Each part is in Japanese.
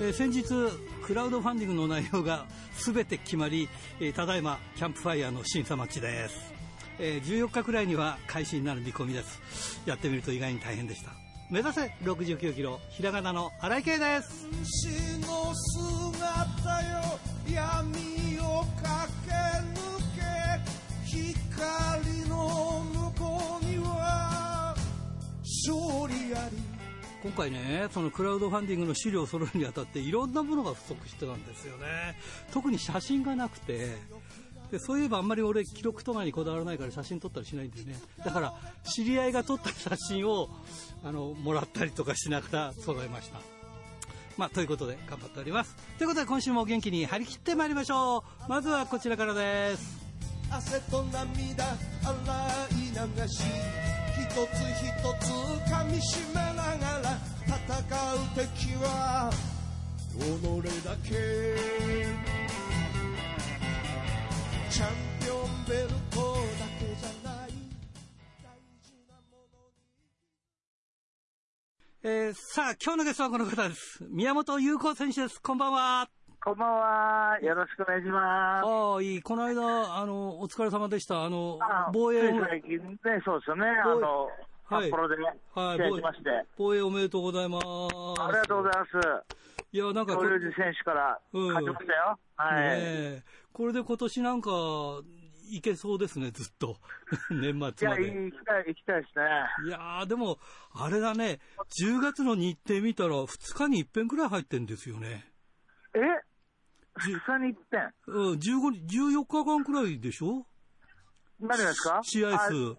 え先日クラウドファンディングの内容が全て決まり、えただいまキャンプファイヤーの審査待ちです、え14日くらいには開始になる見込みです。やってみると意外に大変でした。目指せ69キロひらがなの荒井圭です。勝利あり今回ねそのクラウドファンディングの資料を揃えるにあたっていろんなものが不足してたんですよね。特に写真がなくてでそういえばあんまり俺記録とかにこだわらないから写真撮ったりしないんですね。だから知り合いが撮った写真をあのもらったりとかしながら揃えました。まあ、ということで頑張っております。ということで今週も元気に張り切ってまいりましょう。まずはこちらからです。汗と涙洗い流し。一つ一つ噛みしめながら戦う敵は己だけ。チャンピオンベルトだけじゃない。大事なものにえーさあ今日のゲストはこの方です。宮本優子選手です。こんばんは。こんばんは。よろしくお願いします。ああ、いい。この間、あの、お疲れ様でした。あの、あ防衛つい最近ね、そうですよね。あの、はい札幌ではい、試合しまして。防衛おめでとうございます。ありがとうございます。いや、なんかこ、東洋二選手からうん勝ちましたよ。はい。ねえこれで今年なんか、いけそうですね、ずっと。年いや、末まで。行きたい、行きたいですね。いやー、でも、あれだね、10月の日程見たら2日に一遍くらい入ってんですよね。え？二日に一遍。うん、15日、14日間くらいでしょ？何がですか？試合数。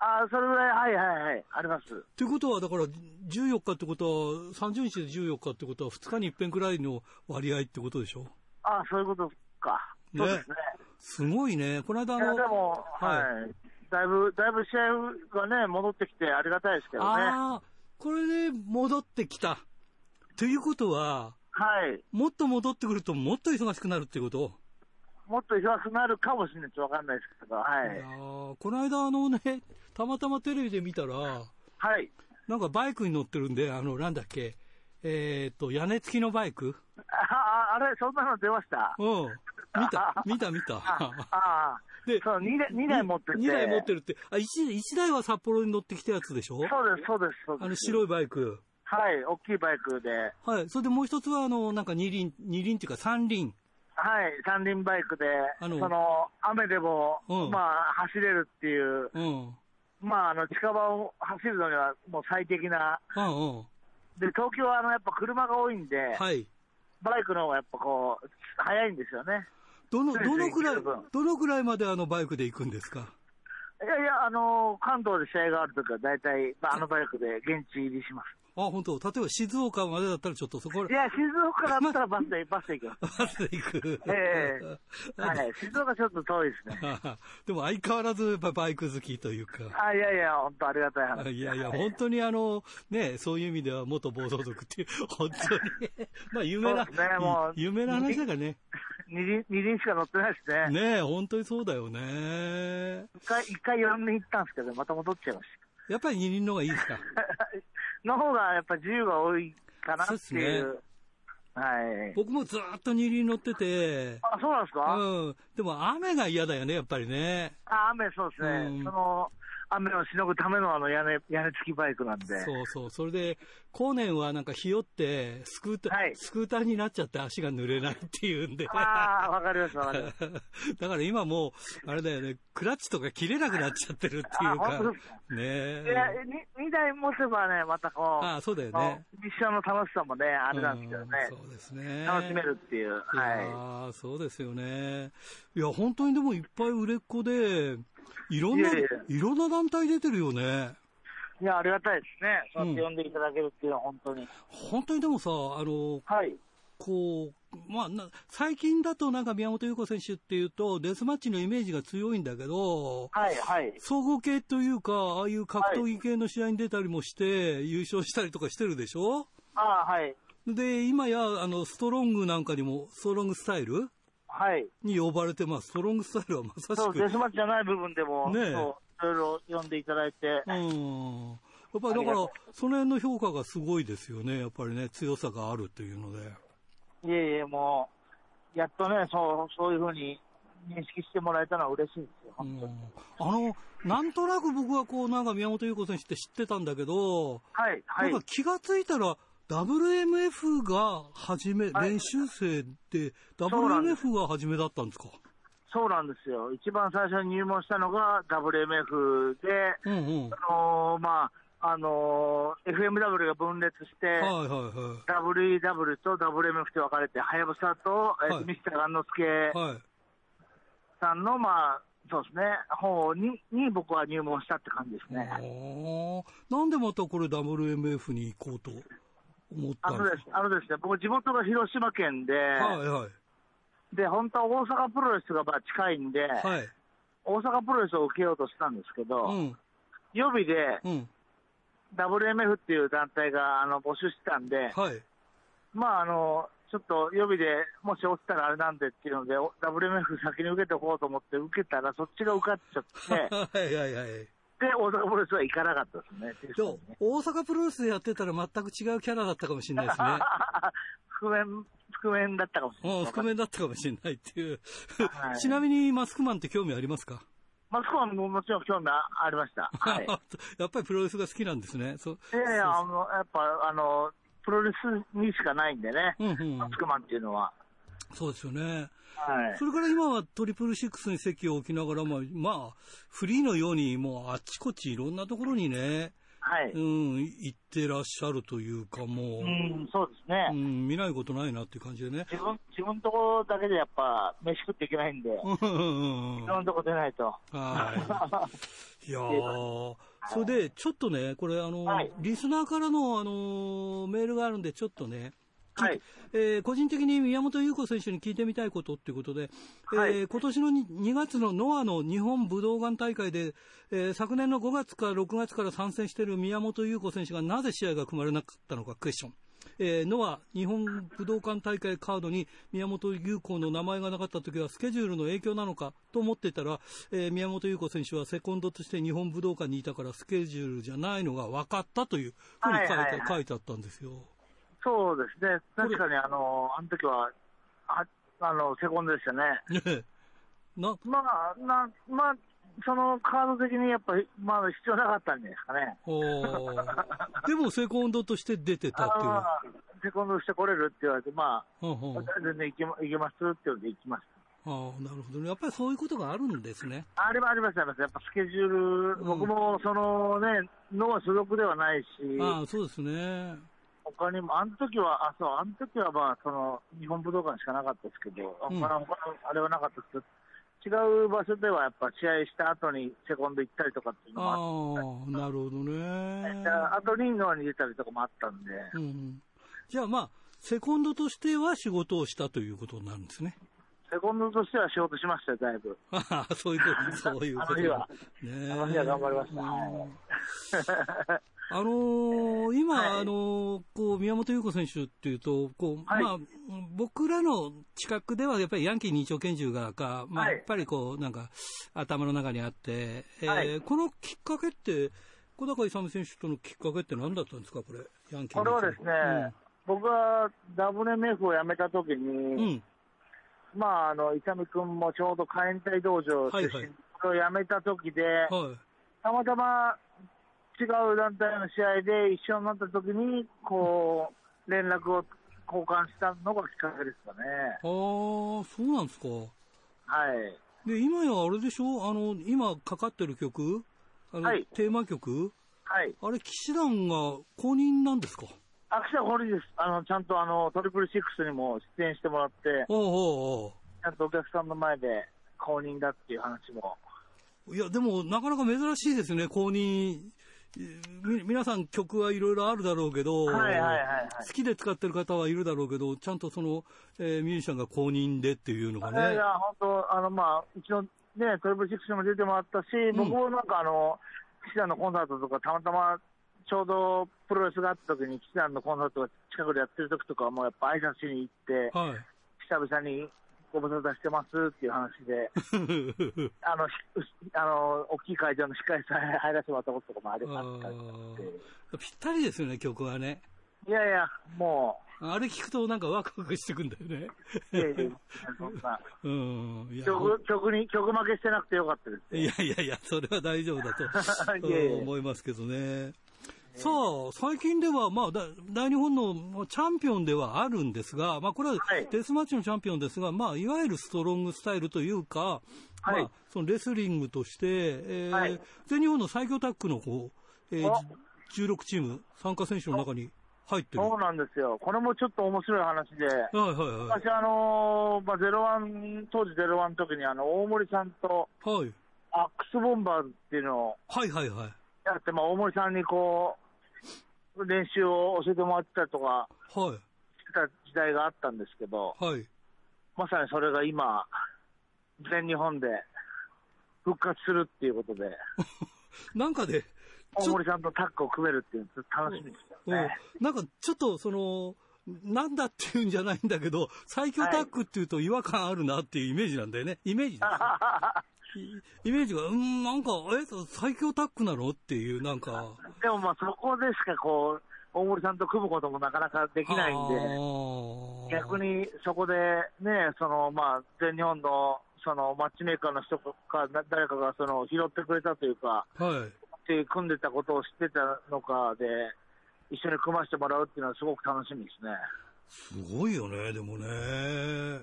あ、あそれぐらい、はいはいはい。あります。ってことは、だから、14日ってことは、30日で14日ってことは、2日に一遍くらいの割合ってことでしょ？あ、そういうことか。そうですね。すごいね。この間の、でも、はいはい。だいぶ、だいぶ試合がね、戻ってきてありがたいですけどね。ああ、これで戻ってきた。ということは、はい。もっと戻ってくるともっと忙しくなるってこと？もっと忙しくなるかもしれない。っとわかんないですけど、はいい。やーこの間あのね、たまたまテレビで見たら、はい。なんかバイクに乗ってるんで、あの、なんだっけ、えーっと、屋根付きのバイク？あ、あれ、そんなの出ました？うん。見た、見た、見た。ああ、でそう、2台、二台持ってて。2台持ってるって。あ、1, 一台は札幌に乗ってきたやつでしょ？そうです、そうです、そうです。あの白いバイク。はい、大きいバイクで。はい。それでもう一つは、あの、なんか二輪、二輪っていうか三輪。はい、三輪バイクで、あのその、雨でも、うんまあ、走れるっていう、うん。まあ、あの、近場を走るのにはもう最適な。うんうん。で、東京はあの、やっぱ車が多いんで、はい。バイクの方がやっぱこう、早いんですよね。どの、どのくらいどのくらいまであのバイクで行くんですか？いやいや、あの、関東で試合があるときは大体、まあ、あのバイクで現地入りします。あ、本当例えば静岡までだったらちょっとそこいや、静岡だったらバスで、バスで行きます。バスで行く。ええはい。静岡ちょっと遠いですね。でも相変わらずやっぱバイク好きというか。あ、いやいや、本当ありがたい話。いやいや、本当にあの、ね、そういう意味では元暴走族っていう、本当に、まあ有名な、ねもう有名な話だからね。二輪、二輪しか乗ってないですね。ね本当にそうだよね。一回、一回四輪行ったんですけど、また戻っちゃいましやっぱり二輪の方がいいですか？た。の方がやっぱ自由が多いかなっていですう。はい。僕もずーっと二輪乗ってて、あ、そうなんですか、うん。でも雨が嫌だよね、やっぱりね。あ、雨そうですね。うんその、雨をしのぐためのあの屋根、屋根付きバイクなんで。そうそう。それで、後年はなんかひよって、スクーター、はいスクーターになっちゃって足が濡れないっていうんで。ああ、わかります、わかります。だから今もう、あれだよね、クラッチとか切れなくなっちゃってるっていうあか？ねいえ。や、に二台持てばね、またこう。あそうだよねミッションの楽しさもね、あれなんですけどね。うんそうですね。楽しめるっていう。いやはーそうですよね。いや、本当にでもいっぱい売れっ子で、いろんな、いろんな団体出てるよね。い。いや、ありがたいですね。そうやって呼んでいただけるっていうのは本当に。本当にでもさ、あの、はい。こう、まあな、最近だとなんか宮本優子選手っていうと、デスマッチのイメージが強いんだけど、はい、はい。総合系というか、ああいう格闘技系の試合に出たりもして、優勝したりとかしてるでしょ？ああ、はい。で、今や、あの、ストロングなんかにも、ストロングスタイル？はい。に呼ばれてます。ストロングスタイルはまさしそう、く、デスマッチじゃない部分でも、ねいろいろ読んでいただいて、うん。やっぱりだから、その辺の評価がすごいですよね。やっぱりね、強さがあるっていうので。いえいえ、もう、やっとね、そうそういうふうに認識してもらえたのは嬉しいですよ、うん本当に。あの、なんとなく僕はこう、なんか宮本優子選手って知ってたんだけど、はい、はないんか。気がついたら、WMF が初め、はい練習生で、WMF が初めだったんですか？そうなんですよ。一番最初に入門したのが WMF で、うんうん。あのーまあ、あのー FMW が分裂して、はいはいはい。WEW と WMF って分かれて、はやぶさと、えーはいミスターガンノスケはい。さんの、まあ、そうですね、方にに僕は入門したって感じですね。なんでまたこれ WMF に行こうと？思ったあのですすあのですね、僕、地元が広島県で、かはいはい。で、本当は大阪プロレスがまあ近いんで、はい。大阪プロレスを受けようとしたんですけど、うん。予備でうん。WMF っていう団体があの募集してたんで、はい。まああの、ちょっと予備でもし落ちたらあれなんでっていうので、お WMF 先に受けておこうと思って受けたら、そっちが受かっちゃって、はいはいはい。で、大阪プロレスは行かなかったですね、ね大阪プロレスでやってたら全く違うキャラだったかもしれないですね。覆面、覆面だったかもしれない。うん、覆面だったかもしれないっていう。はいちなみにマスクマンって興味ありますか？マスコミももちろん興味ありました。はい。やっぱりプロレスが好きなんですね。そういやいや、あの、やっぱ、あの、プロレスにしかないんでね、うんうんマスクマンっていうのは。そうですよね。はいそ。れから今はトリプルシックスに席を置きながら、まあ、まあ、フリーのように、もうあっちこっちいろんなところにね、はい。うん、行ってらっしゃるというか、もう、うん、そうですね。うん、見ないことないなっていう感じでね。自分、自分のところだけでやっぱ、飯食っていけないんで、うんうんうんうんいろんなとこ出ないと。はい。いやー、それで、ちょっとね、これ、あの、はいリスナーからの、あの、メールがあるんで、ちょっとね、はい。えー個人的に宮本優子選手に聞いてみたいことっていうことで、えーはい今年のに2月のノアの日本武道館大会で、えー昨年の5月から6月から参戦している宮本優子選手がなぜ試合が組まれなかったのかクエスチョン。えーノア日本武道館大会カードに宮本優子の名前がなかった時はスケジュールの影響なのかと思ってたら、えー宮本優子選手はセコンドとして日本武道館にいたからスケジュールじゃないのが分かったというふうに書いて,、書いてあったんですよ。そうですね。確かに、あの、あの時は、ああの、セコンドでしたね。なまあ、な、まあ、そのカード的にやっぱり、まだ必要なかったんじゃないですかね。でもセコンドとして出てたっていう。セコンドしてこれるって言われて、まうんうんあ、全然行けま行けますって言うので行きましああ、なるほどね。やっぱりそういうことがあるんですね。た。あれもありました、ありました。やっぱスケジュール、うん僕もそのね、脳は所属ではないし、ああ、そうですね。他にも、あの時は、あ、そう、あの時はまあ、その、日本武道館しかなかったですけど、うん。他の、他のあれはなかったですけど、違う場所ではやっぱ試合した後にセコンド行ったりとかっていうのあもああ、なるほどね。っ。た後にノアに出たりとかもあったんで、うんうん、じゃあまあ、セコンドとしては仕事をしたということになるんですね。セコンドとしては仕事しましたよ、だいぶ。ああ、そういうこと、そういうこと。あの日は。ねえ。あの日は頑張りましたあのー今、はい。あのーこう、宮本優子選手っていうと、こう、はい。まあ、僕らの近くではやっぱりヤンキー二丁拳銃がか、まあ、はい。やっぱりこう、なんか、頭の中にあって、えーはい。このきっかけって、小高勇選手とのきっかけって何だったんですか、これ、ヤンキーこれはですね、僕が WMF を辞めた時に、うん。うん。まあ、あの、伊佐美君もちょうど火炎隊道場出身、はいはい。これを辞めた時で、はい。たまたま違う団体の試合で一緒になった時に、こう、連絡を交換したのがきっかけですかね。ああ、そうなんですか。はい。で、今やあれでしょ？あの、今かかってる曲？あの、はいテーマ曲？はい。あれ、騎士団が公認なんですか？秋田堀です。あの、ちゃんとあの、トリプルシックスにも出演してもらって、おうおうおうちゃんとお客さんの前で公認だっていう話も。いや、でも、なかなか珍しいですね、公認。み皆さん曲はいろいろあるだろうけど、はいはいはいはい。好きで使ってる方はいるだろうけど、ちゃんとその、えーミュージシャンが公認でっていうのがね。いや本当、あの、まあ、一応ね、トリプルシックスにも出てもらったし、僕もなんかあの、岸田のコンサートとか、たまたま、ちょうどプロレスがあった時に、岸田のコンサートが近くでやってる時とかは、もうやっぱ挨拶しに行って、はい。久々にご無沙汰してますっていう話で、あの、しあの、大きい会場の控え室に入らせてもらったこととかもありまぴったりですよね、曲はね。いやいや、もあれ聞くとなんかワクワクしてくんだよね。う、いやいや、そんな、うん。曲、曲に、曲負けしてなくてよかったですいやいやいや、それは大丈夫だと 思いますけどね。さあ、最近では、まあ、だ大日本のまあチャンピオンではあるんですが、まあ、これははいデスマッチのチャンピオンですが、まあ、いわゆるストロングスタイルというか、はいまあ、そのレスリングとして、えーはい全日本の最強タッグのこう、えーおじ16チーム、参加選手の中に入ってる。そうなんですよ。これもちょっと面白い話で、はいはいはい。私、あのーまあ、ゼロワン、当時ゼロワンの時に、あの、大森さんとはい。アックスボンバーっていうのをはいはいはい。やって、まあ、大森さんにこう、練習を教えてもらってたりとかはしてた時代があったんですけど、い。はい。まさにそれが今、全日本で復活するっていうことで、なんかで、大森さんとタッグを組めるっていうの楽しみですようんね。なんかちょっとその、なんだっていうんじゃないんだけど、最強タッグっていうと違和感あるなっていうイメージなんだよね。イメージ イイメージが、うん、なんか、え、最強タッグなの？っていう、なんか。でもまあそこでしかこう、大森さんと組むこともなかなかできないんで、で逆。にそこでね、そのまあ全日本のそのマッチメーカーの人かな誰かがその拾ってくれたというか、はい。組んでたことを知ってたのかで、一緒に組ませてもらうっていうのはすごく楽しみですね。すごいよね、でもね。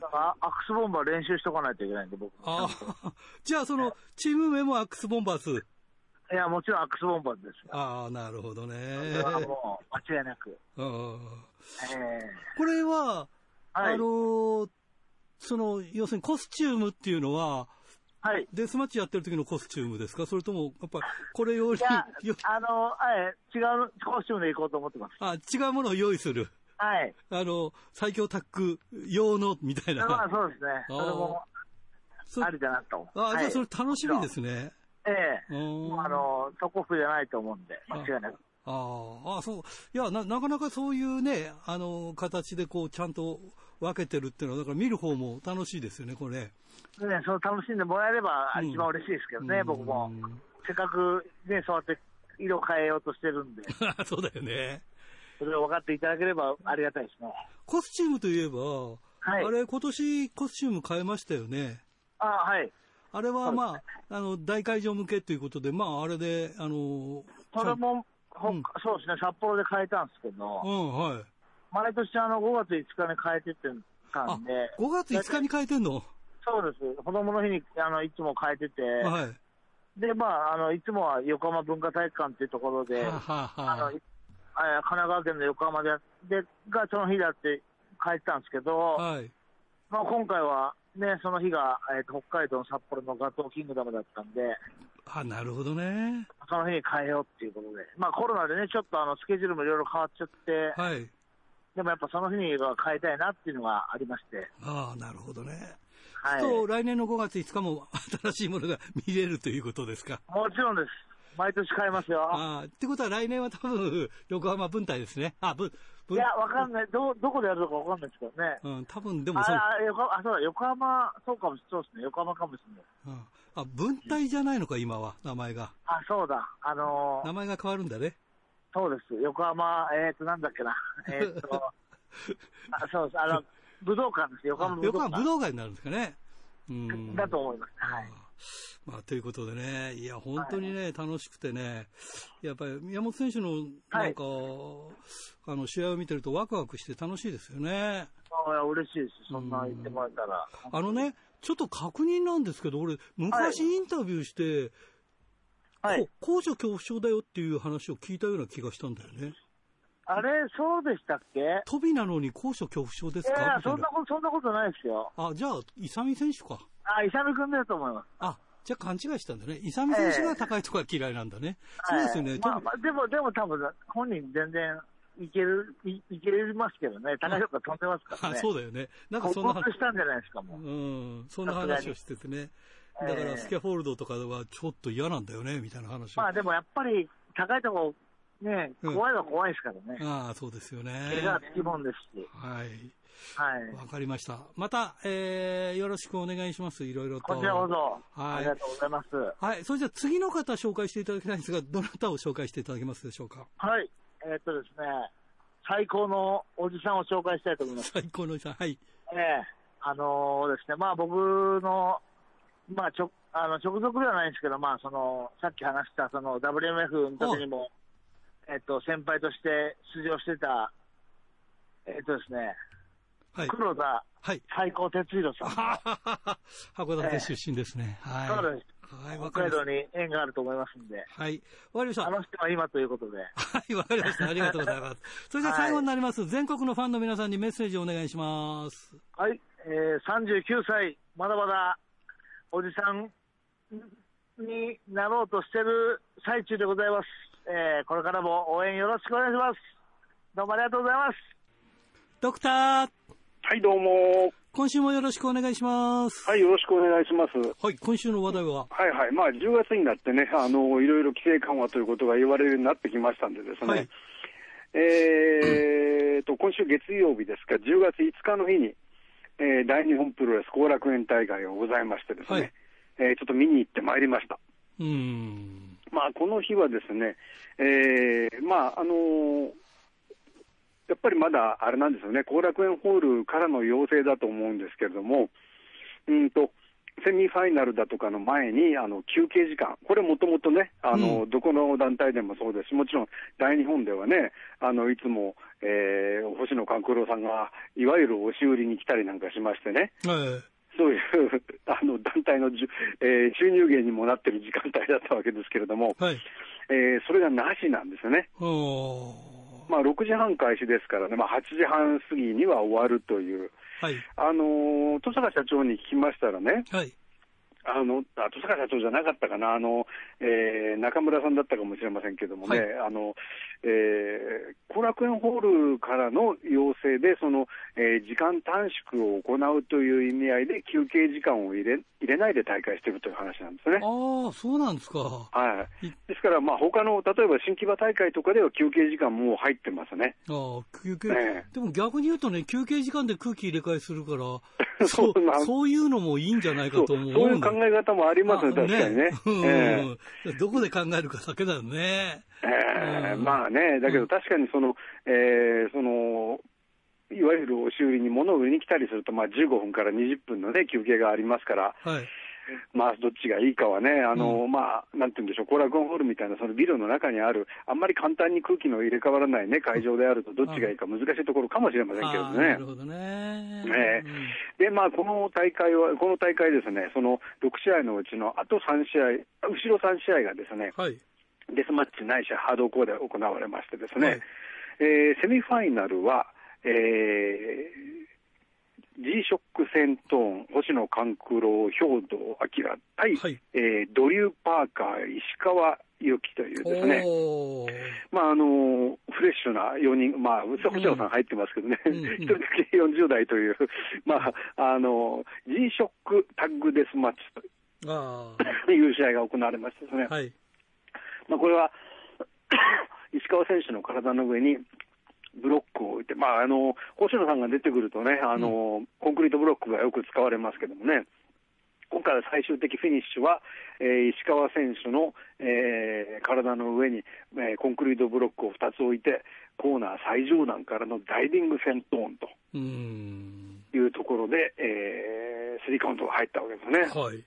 だからアックスボンバー練習しとかないといけないんで、僕。ああ、じゃあその、チーム名もアックスボンバース。いや、もちろんアックスボンバーですよ。ああ、なるほどね。それはもう間違いなく。うんえこれは、はいあのーその、要するにコスチュームっていうのは、ーはい。デスマッチやってる時のコスチュームですか？それとも、やっぱり、これよりいや、よあの、はい、違うコスチュームで行こうと思ってます。あ、違うものを用意する。はい。あの、最強タッグ用の、みたいな。まあそうですね。それもそありだなと。あ、はいじゃあそれ楽しみですね。ええうーんもうあの、そこ不じゃないと思うんで、間違いなく。ああ、そう。いやな、なかなかそういうね、あの、形でこう、ちゃんと分けてるっていうのは、だから見る方も楽しいですよね、これ。ね、その楽しんでもらえればうん一番嬉しいですけどね、うん僕も。せっかくね、そうやって色変えようとしてるんで、そうだよね。それを分かっていただければありがたいですね。コスチュームといえば、はいあれ、今年コスチューム変えましたよね。あはい。あれはまあ、あの、大会場向けということで、まあ、あれで、あの、それも、ほうんそうですね、札幌で変えたんですけど、うん、はい。毎年あの5月5日に変えてってたあんで、、5月5日に変えてんの？そうです。子供の日にあのいつも変えてて、はい。で、まあ、あの、いつもは横浜文化体育館っていうところで、はあはああの、はあいあ神奈川県の横浜でやで、がその日だって変えてたんですけど、はい。まあ、今回はね、その日が、えーと北海道の札幌のガトーキングダムだったんで、あ、なるほどね。その日に変えようっていうことで、まあコロナでね、ちょっとあのスケジュールもいろいろ変わっちゃって、はい。でもやっぱその日には変えたいなっていうのがありまして、ああ、なるほどね。はい。と、来年の5月5日も新しいものが見れるということですか？もちろんです。毎年変えますよ。ああ、ってことは来年は多分、横浜分隊ですね。あ、ぶ、ぶいや、わかんない。ど、どこでやるのかわかんないですけどね。うん、多分でもそう、ああ横あ、そうだ、横浜、そうかもしそうですね。横浜かもしれない。うんあ、分隊じゃないのか、今は、名前が。あ、そうだ。あのー名前が変わるんだね。そうです。横浜、えっ、ー、と、なんだっけな。えっ、ー、と、あそうです。あの、武道館です。横浜武道館。横浜武道館になるんですかね。うん。だと思います。はい。まあ、ということでね、いや、本当にね、楽しくてね、やっぱり宮本選手のなんか、あの試合を見てると、ワクワクして楽しいですよね。あいや嬉しいです。そんな言ってもらえたら。あのね、ちょっと確認なんですけど、俺、昔インタビューして、はい。こ高所恐怖症だよっていう話を聞いたような気がしたんだよね。あれ、そうでしたっけ？い飛びなのに高所恐怖症ですか？いなそんな。こと、そんなことないですよ。あ、じゃあ、イサミ選手か。あ、イサム君だと思います。あ、じゃあ勘違いしたんだね。イサミ選手が高いとこが嫌いなんだね。そうですよね。はいまあ、まあ、でも、でも多分、本人全然いける、いいけますけどね。高いとこ飛んでますからあね。そうだよね。なんかこそんな話、したんじゃないですか、もう。うん、そんな話をしててね。だから、スキャフォールドとかはちょっと嫌なんだよね、みたいな話を。まあでもやっぱり高いとこね、うん怖いは怖いですからね。ああ、そうですよね。怪我はつきもんですし。はい。はい。わかりました。また、えー、よろしくお願いします。いろいろと。こちらこそ、はいありがとうございます。はい。それじゃあ次の方紹介していただきたいんですが、どなたを紹介していただけますでしょうか？はい。えーっとですね、最高のおじさんを紹介したいと思います。最高のおじさん。はい。ええあのーですね、まあ僕の、まあちょ、あの、直属ではないんですけど、まあその、さっき話したその WMF の時にも、えっと、先輩として出場してた、えっとですね、はい。黒田はい。最高哲弘さん。函館出身ですね。はい。そうです。はい、わかりました。北海道に縁があると思いますんで、はい。わかりました。あの人は今ということで、はい、わかりました。ありがとうございます。それでは最後になります。全国のファンの皆さんにメッセージをお願いします。はい、えー、39歳、まだまだおじさんになろうとしてる最中でございます。えー、これからも応援よろしくお願いします。どうもありがとうございます。ドクター、はい、どうも。今週もよろしくお願いします。はい、よろしくお願いします。はい、今週の話題は、はいはい。まあ、10月になってね、あの、いろいろ規制緩和ということが言われるようになってきましたんでですね。はいえーと、今週月曜日ですか、10月5日の日に、えー大日本プロレス後楽園大会がございましてですね、はいえーちょっと見に行ってまいりました。うーん。まあ、この日はですね、えーまあ、あのーやっぱりまだあれなんですよね、後楽園ホールからの要請だと思うんですけれども、うんと、セミファイナルだとかの前にあの休憩時間、これもともとね、あの、うんどこの団体でもそうですし、もちろん大日本ではね、あのいつも、えー星野勘九郎さんがいわゆる押し売りに来たりなんかしましてね、はい。そういう あの団体のじゅ、えー収入源にもなってる時間帯だったわけですけれども、はい。えーそれがなしなんですよね。まあ、6時半開始ですからね、まあ、8時半過ぎには終わるという、はい。あのー、登坂社長に聞きましたらね、はい。あの、あ登坂社長じゃなかったかな、あの、えー中村さんだったかもしれませんけどもね、はいあの、えー後楽園ホールからの要請で、その、えー時間短縮を行うという意味合いで休憩時間を入れ入れないで大会しているという話なんですね。ああ、そうなんですか。はいい。ですから、まあ、他の、例えば新木場大会とかでは休憩時間もう入ってますね。ああ、休憩、ええでも逆に言うとね、休憩時間で空気入れ替えするから、そ そうそういうのもいいんじゃないかと思うそういう考え方もありますね、確かにね。うんええどこで考えるかだけだよね。ええうんまあね、だけど確かにその、えーその、いわゆる押し売りに物を売りに来たりすると、まあ、15分から20分の、ね、休憩がありますから、はい。まあ、どっちがいいかはね、あのまあ、なんて言うんでしょう、後楽園ホールみたいなそのビルの中にある、あんまり簡単に空気の入れ替わらない、ね、会場であると、どっちがいいか難しいところかもしれませんけどねなる。ほどね。ええうんで、まあ、この大会は、この大会ですね、その6試合のうちのあと3試合、後ろ3試合がですね、はい。デスマッチないしハードコアで行われましてですね、はいえーセミファイナルは、えー、G ショック戦闘星野勘九郎、兵藤明対、はい。えードリュー・パーカー、石川祐希というですね、まああのフレッシュな4人、まあ、うさこちゃさん入ってますけどね、うんうん。一人だけ40代という、まあ、あの G ショックタッグデスマッチあと いう試合が行われましてですね、あ。はい。まあ、これは 石川選手の体の上にブロックを置いて、まあ、あの星野さんが出てくるとねあの、コンクリートブロックがよく使われますけどもね、今回は最終的フィニッシュは、えー石川選手の、えー体の上に、えーコンクリートブロックを2つ置いて、コーナー最上段からのダイビングセントーンと。いうところで、えースリーカウントが入ったわけですね。はい。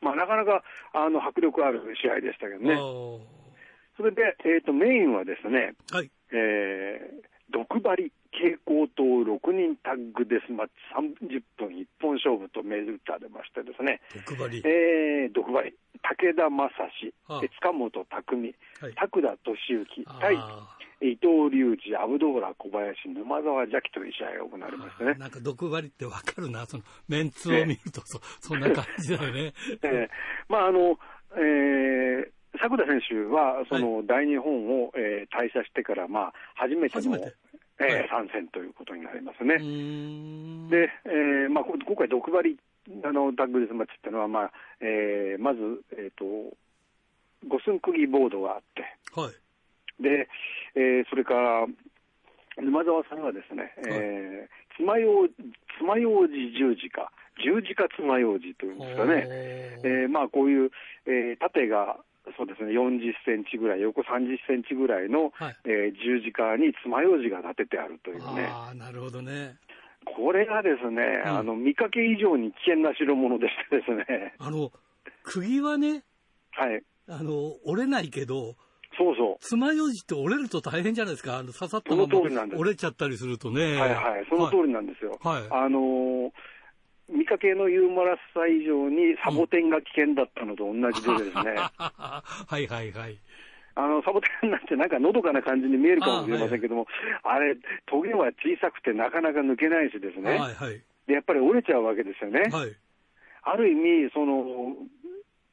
まあ、なかなかあの迫力ある試合でしたけどね。それで、えー、とメインはですね、はい。えー、毒針蛍光灯6人タッグデスマッチ30分一本勝負と銘打たれましてですね、毒針。えー、毒針、武田正史。あ。あ、塚本匠、はい。拓田俊之対あ伊藤隆二、アブドーラ小林、沼沢邪気という試合が行われましてね。なんか毒針ってわかるな、そのメンツを見るとそ、そんな感じだよね。えー。まああのえー作田選手はその大日本を、えー退社してから、まあ、初めてのえーはい。参戦ということになりますね。で、えーまあ、こ今回、毒針あのタッグデスマッチっていうのは、まあえーまず、えー、と五寸釘ボードがあって、はい。でえーそれから、沼沢さんがですね、えー、爪楊爪楊枝十字架、十字架爪楊枝というんですかね。えーまあ、こういう、えー縦がそうですね、40センチぐらい、横30センチぐらいの、はいえー十字架に爪楊枝が立ててあるというね、ああ、なるほどね。これがですね、うんあの見かけ以上に危険な代物でしてですね、あの、釘はね、はい、あの、折れないけど、そうそ爪楊枝って折れると大変じゃないですか。あの、刺さったまま折れちゃったりするとね。う、はいはい、その通りなんですよ。はい。あのー見かけのユーモラスさ以上にサボテンが危険だったのと同じでですね、はいはいはい。あのサボテンなんてなんかのどかな感じに見えるかもしれませんけども、あれ、トゲは小さくてなかなか抜けないしですね、はいはい。でやっぱり折れちゃうわけですよね。はい。ある意味、その、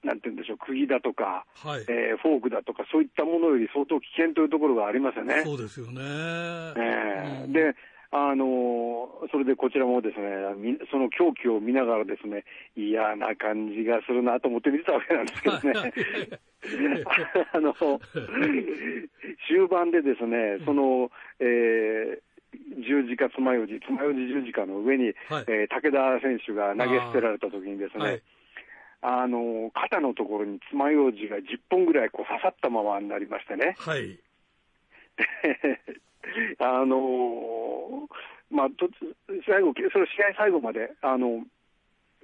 なんて言うんでしょう、釘だとか、はい。えーフォークだとか、そういったものより相当危険というところがありますよね。そうですよね。うんええで、あのーそれでこちらもですね、みその狂気を見ながらですね、嫌な感じがするなと思って見てたわけなんですけどね。あの、終盤でですね、その、えー十字架つまようじ、つまようじ十字架の上に、はいえー武田選手が投げ捨てられた時にですね、はいあの、肩のところに爪楊枝が10本ぐらいこう刺さったままになりましてね。はい。あのーまあ、と最後、それ試合最後まで、あの、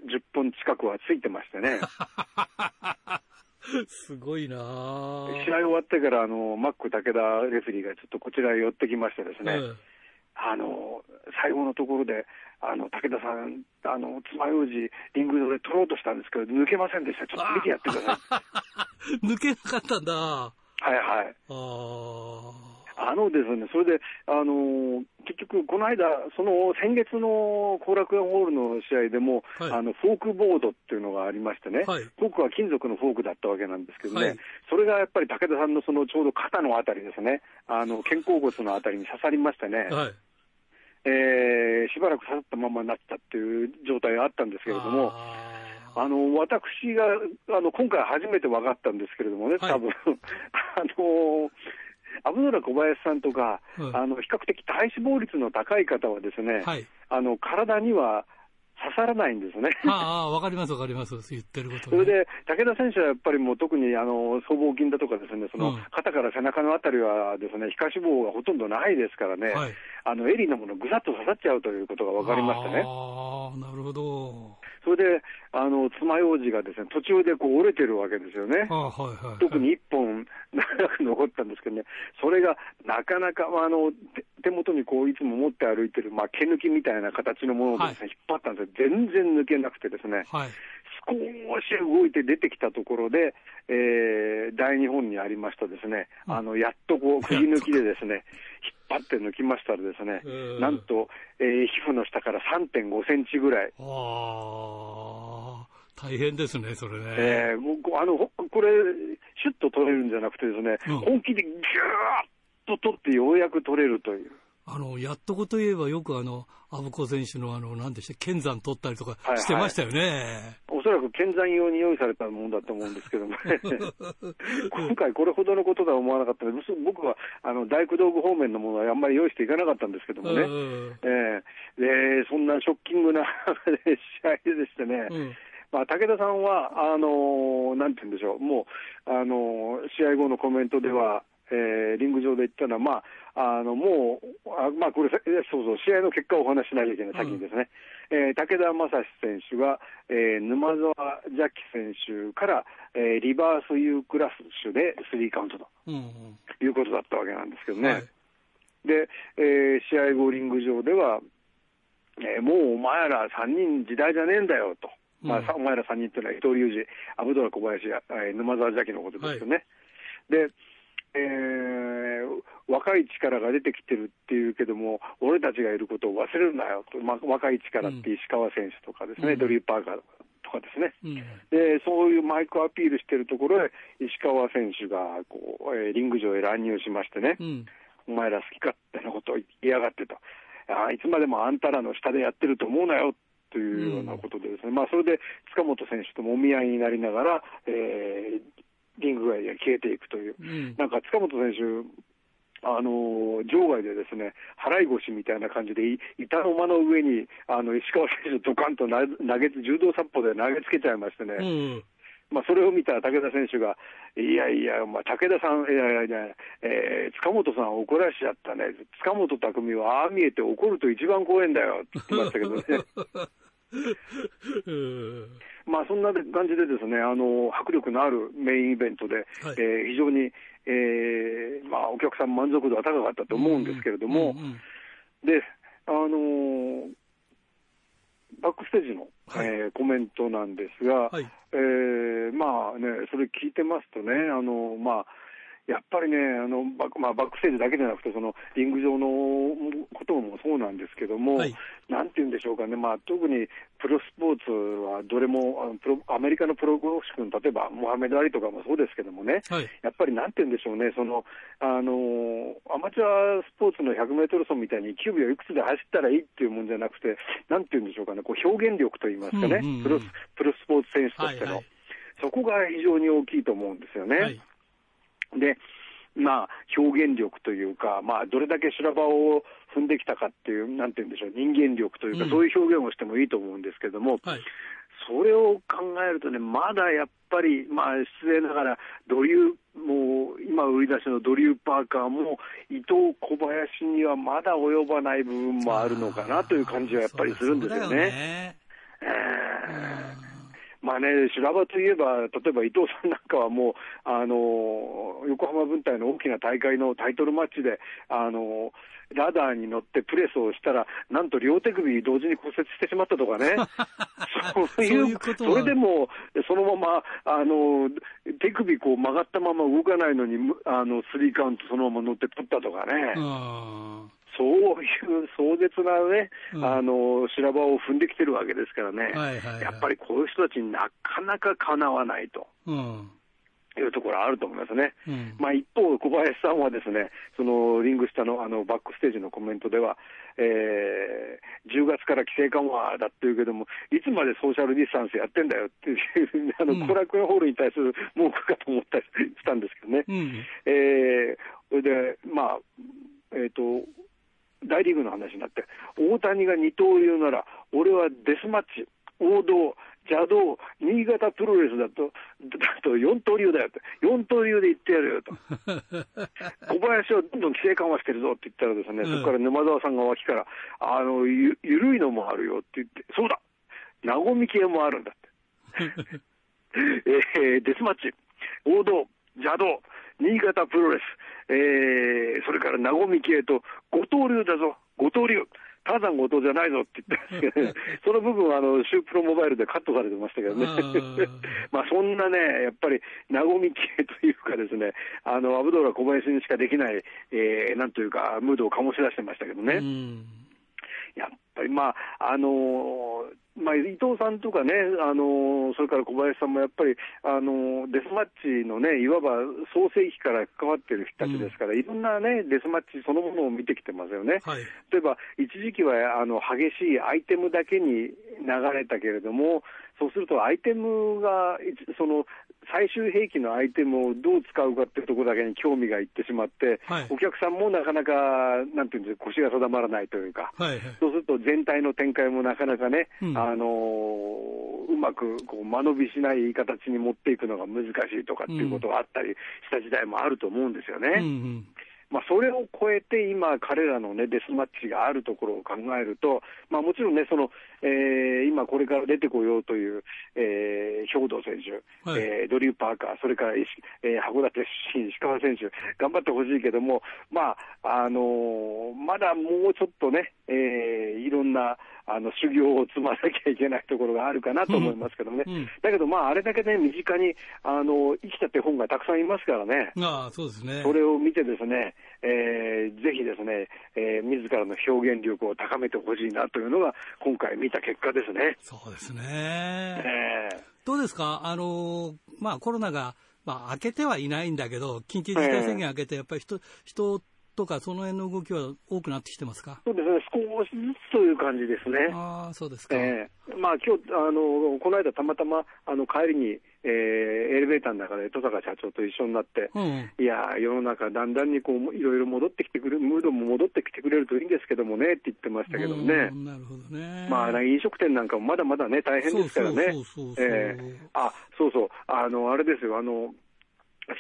10本近くはついてましてね、すごいなあ試合終わってから、あの、マック武田レフェリーがちょっとこちらへ寄ってきましてですね、うんあの、最後のところで、あの、武田さん、あの、爪楊枝、リング上で取ろうとしたんですけど、抜けませんでした。ちょっと見てやってください。抜けなかったんだ。あはいはい。あ。あのですね、それで、あのー結局、この間、その先月の後楽園ホールの試合でも、はい。あのフォークボードっていうのがありましてね、はい。フォークは金属のフォークだったわけなんですけどね、はい。それがやっぱり武田さんのそのちょうど肩のあたりですね、あの肩甲骨のあたりに刺さりましてね、はい。えーしばらく刺さったままになったっていう状態があったんですけれども、ああの私があの今回初めて分かったんですけれどもね、はい。多分。あのアブドラ小林さんとか、うんあの比較的体脂肪率の高い方はですね、ーはい。あの体には刺さらないんですね。ああ、わかりますわかります。言ってること、ね。それで、武田選手はやっぱりもう特にあの僧帽筋だとかですね、そのうん肩から背中のあたりはですね、皮下脂肪がほとんどないですからね、はい。あの襟のものぐさっと刺さっちゃうということが分かりましたね。ああ、なるほど。それで、あの、爪楊枝がですね、途中でこう折れてるわけですよねはいはい、はい。特に1本 長く残ったんですけどね、それがなかなか、まあ、あの手手元にこういつも持って歩いてる、まあ、毛抜きみたいな形のものをですね、引っ張ったんですよ、全然抜けなくてですね、はい。少し動いて出てきたところで、えー大日本にありましたですね、うん。あのやっとこう、釘抜きでですね、引っ張って抜きましたらですね、うん。なんと、えー皮膚の下から3.5センチぐらい、ああ、大変ですね、それね。えー僕あのほこれ、シュッと取れるんじゃなくてですね、うん。本気でぎゅーっと取ってようやく取れるという。あの、やっとこといえばよくあの、アブコ選手のあの、なんでした剣山取ったりとかはいはい。してましたよね。おそらく剣山用に用意されたものだと思うんですけどもね、今回これほどのこととは思わなかったので、僕はあの大工道具方面のものはあんまり用意していかなかったんですけどもね、うんええ。でそんなショッキングな 試合でしてね、うん。まあ、武田さんは、あのーなんて言うんでしょう、もう、あのー試合後のコメントでは、えーリング上で言ったのは、まあ、あのもう、あまあ、これ、さそうそう、試合の結果をお話ししなきゃいけない、先にですね、えー武田正史選手が、えー沼澤邪気選手から、えーリバース U クラッシュでスリーカウントとうんうん。いうことだったわけなんですけどね。はい。で、えー試合後、リング上では、えーもうお前ら3人時代じゃねえんだよと、まあうんさお前ら3人っていうのは伊藤隆二、アブドラ小林、えー沼澤邪気のことですよね。で、えー若い力が出てきてるっていうけども、俺たちがいることを忘れるなよと、まあ、若い力って石川選手とかですね、うん。ドリュー・パーカーとかですね。うん。で、そういうマイクアピールしてるところへ、石川選手がこう、えーリング上へ乱入しましてね、うん。お前ら好き勝手なことを言いやがってと、あーいつまでもあんたらの下でやってると思うなよというようなことでですね、まあそれで塚本選手ともみ合いになりながら、えーリング外へ消えていくという、うん。なんか塚本選手、あの場外でですね払い腰みたいな感じで、い板の間の上にあの石川選手、ドカンとな投げ柔道殺法で投げつけちゃいましてね、うん。まあ、それを見た武田選手が、いやいや、まあ、武田さん、いやいやいや、えー塚本さんを怒らしちゃったね、塚本匠はああ見えて怒ると一番怖いんだよって言ってましたけどね。うんまあそんな感じでですね、あの迫力のあるメインイベントで、はいえー非常に、えーまあ、お客さん満足度は高かったと思うんですけれども、うんうんで、あのーバックステージの、はいえーコメントなんですが、はいえーまあね、それ聞いてますとね、あのまあ、やっぱりね、あのバックまあ、バックステージだけじゃなくて、そのリング上のこともそうなんですけども、はい。なんて言うんでしょうかね、まあ、特にプロスポーツはどれもあのプロ、アメリカのプロゴルフ君、例えばモハメド・アリとかもそうですけどもね、はい。やっぱりなんて言うんでしょうね、そのあのアマチュアスポーツの100メートル走みたいに9秒いくつで走ったらいいっていうもんじゃなくて、なんて言うんでしょうかね、こう表現力といいますかね、うんうんうん。プロスプロスポーツ選手としての、はいはい。そこが非常に大きいと思うんですよね。はいで、まあ、表現力というか、まあ、どれだけ修羅場を踏んできたかっていう、なんて言うんでしょう、人間力というか、うん。そういう表現をしてもいいと思うんですけども、はい。それを考えるとね、まだやっぱり、まあ、失礼ながら、ドリュー、もう、今売り出しのドリュー・パーカーも、伊藤、小林にはまだ及ばない部分もあるのかなという感じはやっぱりするんですよね。まあね、修羅場といえば、例えば伊藤さんなんかはもう、あの横浜分隊の大きな大会のタイトルマッチで、あのラダーに乗ってプレスをしたら、なんと両手首同時に骨折してしまったとかね、そういう、それでもそのままあの手首こう曲がったまま動かないのに、むあのスリーカウントそのまま乗って取ったとかね。うんそういう壮絶なね、うん。あの修羅場を踏んできてるわけですからね、はいはいはい。やっぱりこういう人たちになかなかかなわないと。うん。いうところはあると思いますね。うん。まあ、一方、小林さんはですね、そのリング下のあのバックステージのコメントでは、えー10月から規制緩和だっていうけども、いつまでソーシャルディスタンスやってんだよっていう、あのうん。後楽園ホールに対する文句かと思ったりしたんですけどね。うん。えーそれで、グの話になって、大谷が二刀流なら、俺はデスマッチ、王道、邪道、新潟プロレスだと、だと四刀流だよと、四刀流で言ってやるよと、小林はどんどん規制緩和してるぞって言ったらですね、うん。そこから沼澤さんが脇から、あの、ゆ緩いのもあるよって言って、そうだ、和み系もあるんだって。えーデスマッチ、王道、邪道、新潟プロレス、えーそれから和み系と、五刀流だぞ、五刀流。ターザン後藤じゃないぞって言ってますけどね、その部分はあのシュープロモバイルでカットされてましたけどね まあそんなね、やっぱり和み系というかですね、あのアブドーラ小林にしかできない、えーなんというか、ムードを醸し出してましたけどね。うんやっぱり、まああのーまあ、伊藤さんとかね、あのーそれから小林さんもやっぱり、あのーデスマッチのね、いわば創世期から関わってる人たちですから、いろんなね、デスマッチそのものを見てきてますよね。はい例えば、一時期はあの激しいアイテムだけに流れたけれども、そうするとアイテムが、その最終兵器のアイテムをどう使うかっていうところだけに興味がいってしまって、はいお客さんもなかなか、なんていうんですか、腰が定まらないというか。はいはいそうすると全体の展開もなかなかね、うんあのーうまくこう間延びしない形に持っていくのが難しいとかっていうことがあったりした時代もあると思うんですよね。うんうんまあ、それを超えて今、彼らの、ね、デスマッチがあるところを考えると、まあ、もちろんね、そのえー今これから出てこようという、えー兵藤選手、はい。えードリュー・パーカー、それから石、えー函館出身、石川選手、頑張ってほしいけども、まああのーまだもうちょっとね、えーいろんなあの修行を積まなきゃいけないところがあるかなと思いますけどね、うん。だけど、まあ、あれだけね、身近にあの生きた手本がたくさんいますからね。ああそうですね。それを見てですね、えーぜひですね、えー自らの表現力を高めてほしいなというのが、今回見た結果ですね。そうですねえーどうですか、あのまあ、コロナが、まあ、明けてはいないんだけど、緊急事態宣言明けて、やっぱり人人とか、その辺の動きは多くなってきてますか？そうですね、少しずつという感じですね。ああ、そうですか。えーまあ今日あのこの間たまたまあの帰りにえーエレベーターの中で戸坂社長と一緒になって、うん。いやー、世の中、だんだんにこういろいろ戻ってきてくれる、ムードも戻ってきてくれるといいんですけどもねって言ってましたけどもねう、んなるほどね。まあ、飲食店なんかもまだまだね、大変ですからね。あ、そうそう、あの、あれですよ、あの、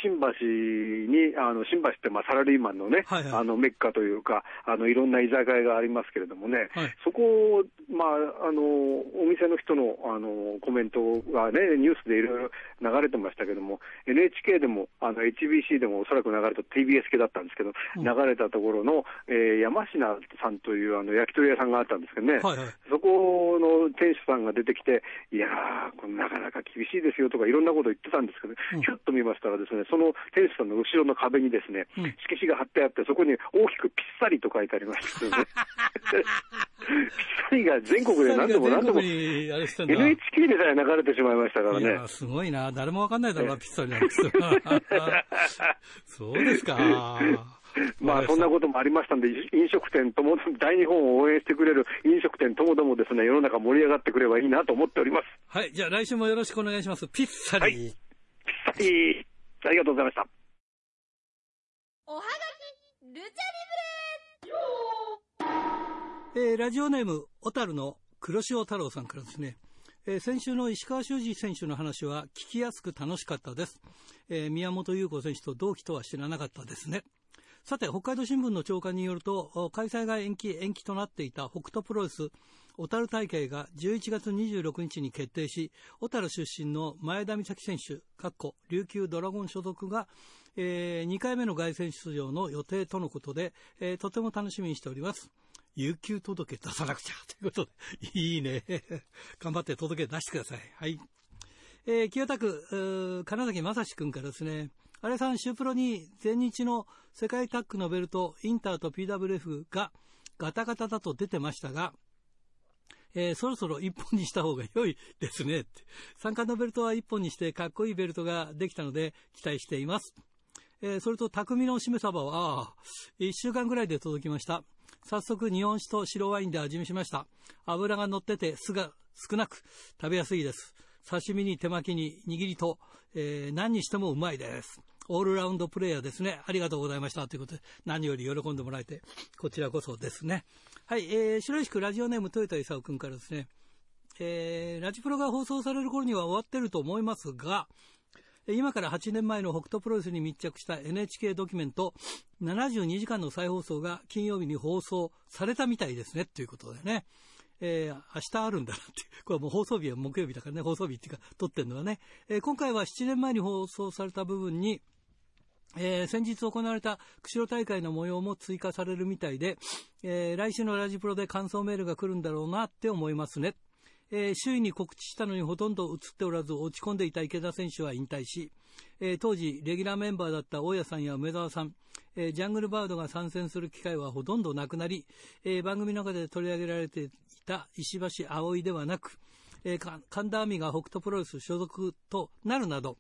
新橋に、あの、新橋ってまあサラリーマンのね、はいはい。あの、メッカというか、あの、いろんな居酒屋がありますけれどもね、はい。そこを、まあ、あの、お店の人の、あの、コメントがね、ニュースでいろいろ流れてましたけども、NHK でも、あの、HBC でもおそらく流れた TBS 系だったんですけど、うん。流れたところの、えー山科さんというあの焼き鳥屋さんがあったんですけどね、はいはい。そこの店主さんが出てきて、いやー、これなかなか厳しいですよとか、いろんなこと言ってたんですけど、うんひょっと見ましたらですね、その店主さんの後ろの壁にですね、うん色紙が貼ってあって、そこに大きくぴっさりと書いてありましたよね。ぴっさりが全国で何度も何度も、NHK でさえ流れてしまいましたからね。すごいな。誰もわかんないだろうな、ピッツァになんですよそうですか。まあそんなこともありましたんで、飲食店とも、大日本を応援してくれる飲食店ともどもですね、世の中盛り上がってくればいいなと思っております。はい。じゃあ来週もよろしくお願いします。ピッツァリー。はいぴったり。ありがとうございました。おはがきルチャリえーラジオネーム、小樽の黒潮太郎さんからですね、えー先週の石川修司選手の話は聞きやすく楽しかったです。えー宮本優子選手と同期とは知らなかったですね。さて、北海道新聞の長官によると、開催が延期、延期となっていた北斗プロレス小樽大会が11月26日に決定し、小樽出身の前田美咲選手、かっこ琉球ドラゴン所属が、え2回目の凱旋出場の予定とのことで、えーとても楽しみにしております。有給届出さなくちゃということで、いいね。頑張って届け出してください。はい。えー清田区、うー金崎正史君からですね、荒井さん、シュープロに前日の世界タッグのベルト、インターと PWF がガタガタだと出てましたが、えーそろそろ一本にした方が良いですねって。三冠のベルトは一本にしてかっこいいベルトができたので期待しています。えーそれと匠のしめ鯖は、ああ、一週間ぐらいで届きました。早速日本酒と白ワインで味見しました。油が乗ってて酢が少なく食べやすいです。刺身に手巻きに握りと、えー何にしてもうまいです。オールラウンドプレイヤーですね。ありがとうございました。ということで、何より喜んでもらえて、こちらこそですね。はい、えー、白石区ラジオネーム豊田勲君からですね、えー、ラジプロが放送される頃には終わってると思いますが、今から8年前の北斗プロレスに密着した NHK ドキュメント72時間の再放送が金曜日に放送されたみたいですね、ということでね。えー明日あるんだなっていう。これもう放送日は木曜日だからね、放送日っていうか、撮ってるのはね。えー今回は7年前に放送された部分に、えー先日行われた釧路大会の模様も追加されるみたいで、えー来週のラジプロで感想メールが来るんだろうなって思いますね。えー周囲に告知したのにほとんど映っておらず落ち込んでいた池田選手は引退し、えー当時レギュラーメンバーだった大家さんや梅沢さん、えージャングルバードが参戦する機会はほとんどなくなり、え番組の中で取り上げられていた石橋葵ではなく、え神田亜美が北斗プロレス所属となるなど、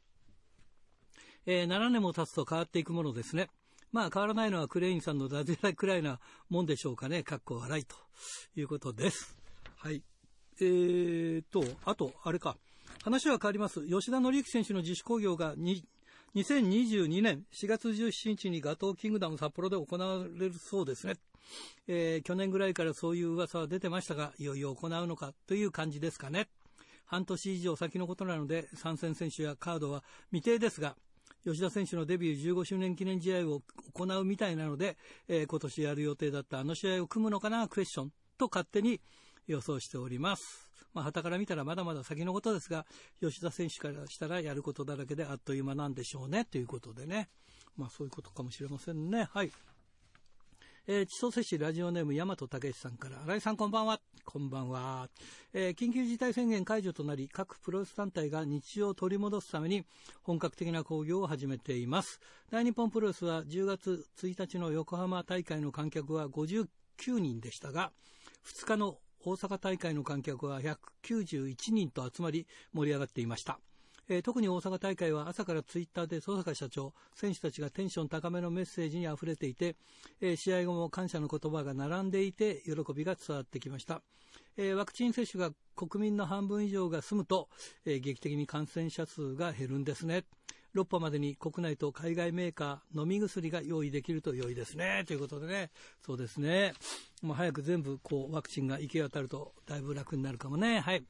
えー7年も経つと変わっていくものですね。まあ変わらないのはクレインさんのダジャレくらいなもんでしょうかね。かっこ笑いということです。はい。えーと、あと、あれか。話は変わります。吉田紀之選手の自主興行が2022年4月17日にガトーキングダム札幌で行われるそうですね。えー去年ぐらいからそういう噂は出てましたが、いよいよ行うのかという感じですかね。半年以上先のことなので、参戦選手やカードは未定ですが、吉田選手のデビュー15周年記念試合を行うみたいなので、えー今年やる予定だったあの試合を組むのかな、クエスチョンと勝手に予想しております。まあ、旗から見たらまだまだ先のことですが、吉田選手からしたらやることだらけであっという間なんでしょうね、ということでね。まあ、そういうことかもしれませんね。はい。えー、千歳市ラジオネーム大和武さんから、新井さんこんばんは。こんばんは。えー緊急事態宣言解除となり、各プロレス団体が日常を取り戻すために本格的な興行を始めています。大日本プロレスは10月1日の横浜大会の観客は59人でしたが、2日の大阪大会の観客は191人と集まり盛り上がっていました。えー特に大阪大会は朝からツイッターで曽坂社長、選手たちがテンション高めのメッセージに溢れていて、えー試合後も感謝の言葉が並んでいて、喜びが伝わってきました。えーワクチン接種が国民の半分以上が済むと、え劇的に感染者数が減るんですね。6波までに国内と海外メーカー、飲み薬が用意できると良いですね。ということでね、そうですね。もう早く全部こうワクチンが行き渡るとだいぶ楽になるかもね。はい。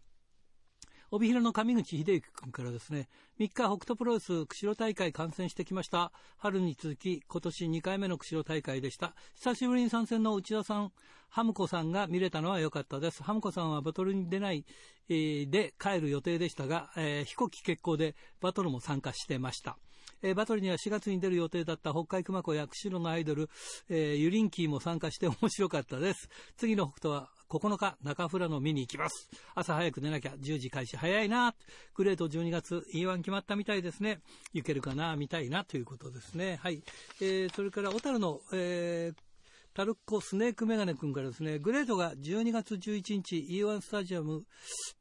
帯広の上口秀之君からですね、3日北斗プロレス釧路大会観戦してきました。春に続き今年2回目の釧路大会でした。久しぶりに参戦の内田さん、ハムコさんが見れたのは良かったです。ハムコさんはバトルに出ない、えーで帰る予定でしたが、えー飛行機欠航でバトルも参加してました。えーバトルには4月に出る予定だった北海熊子や釧路のアイドル、えーユリンキーも参加して面白かったです。次の北斗は9日、中富良野見に行きます。朝早く寝なきゃ10時開始早いな。グレート12月 E1 決まったみたいですね。行けるかな、見たいなということですね。はい。えーそれから小樽の、えータルコスネークメガネ君からですね、グレートが12月11日 E1 スタジアム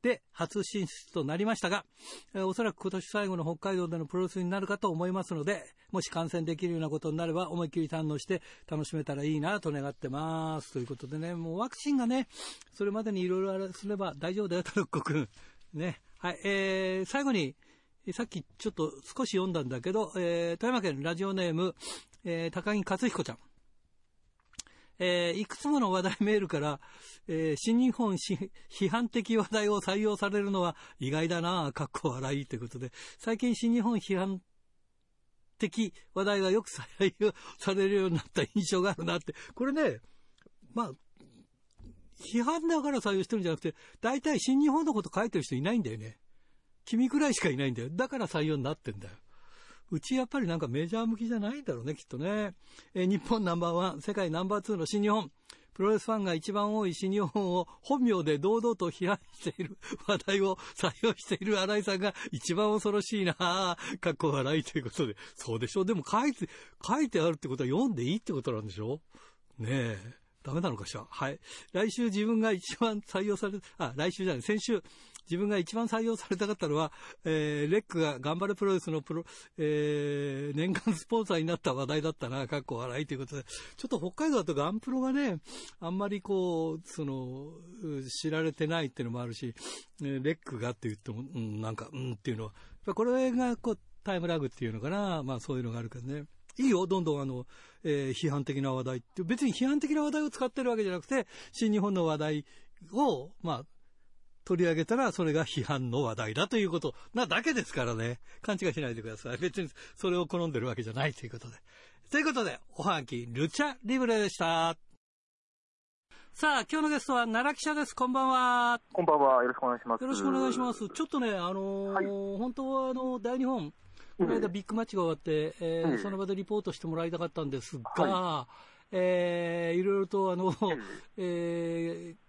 で初進出となりましたが、えーおそらく今年最後の北海道でのプロレスになるかと思いますので、もし観戦できるようなことになれば思いっきり堪能して楽しめたらいいなと願ってます。ということでね、もうワクチンがね、それまでにいろいろあれすれば大丈夫だよ、タルッコ君。ね。はい、えー、最後に、さっきちょっと少し読んだんだけど、えー富山県ラジオネーム、えー高木克彦ちゃん。えーいくつもの話題メールから、えー新日本し批判的話題を採用されるのは意外だなぁ、かっこ笑いということで、最近新日本批判的話題がよく採用されるようになった印象があるなって、これね、まあ、批判だから採用してるんじゃなくて、大体新日本のこと書いてる人いないんだよね。君くらいしかいないんだよ。だから採用になってんだよ。うちやっぱりなんかメジャー向きじゃないんだろうね、きっとね。えー日本ナンバーワン、世界ナンバーツーの新日本。プロレスファンが一番多い新日本を本名で堂々と批判している 話題を採用している新井さんが一番恐ろしいなぁ。かっこ笑いということで。そうでしょでも書いて、書いてあるってことは読んでいいってことなんでしょねえ。ダメなのかしら？はい。来週自分が一番採用され、あ、来週じゃない、先週、自分が一番採用されたかったのは、えーレックが頑張れプロレスのプロ、えー年間スポンサーになった話題だったな、かっこ笑いということで、ちょっと北海道だとガンプロがね、あんまりこう、その、知られてないっていうのもあるし、レックがって言っても、うん、なんか、うんっていうのは、やっぱこれがこう、タイムラグっていうのかな、まあそういうのがあるけどね。いいよ、どんどんあの、えー批判的な話題って、別に批判的な話題を使ってるわけじゃなくて、新日本の話題を、まあ、取り上げたら、それが批判の話題だということなだけですからね。勘違いしないでください。別にそれを好んでるわけじゃないということで。ということで、おはがき、ルチャリブレでした。さあ、今日のゲストは奈良記者です。こんばんは。こんばんは。よろしくお願いします。よろしくお願いします。ちょっとね、あのー本当はあの、大日本、この間ビッグマッチが終わって、えーうんその場でリポートしてもらいたかったんですが、えーいろいろとあの、えー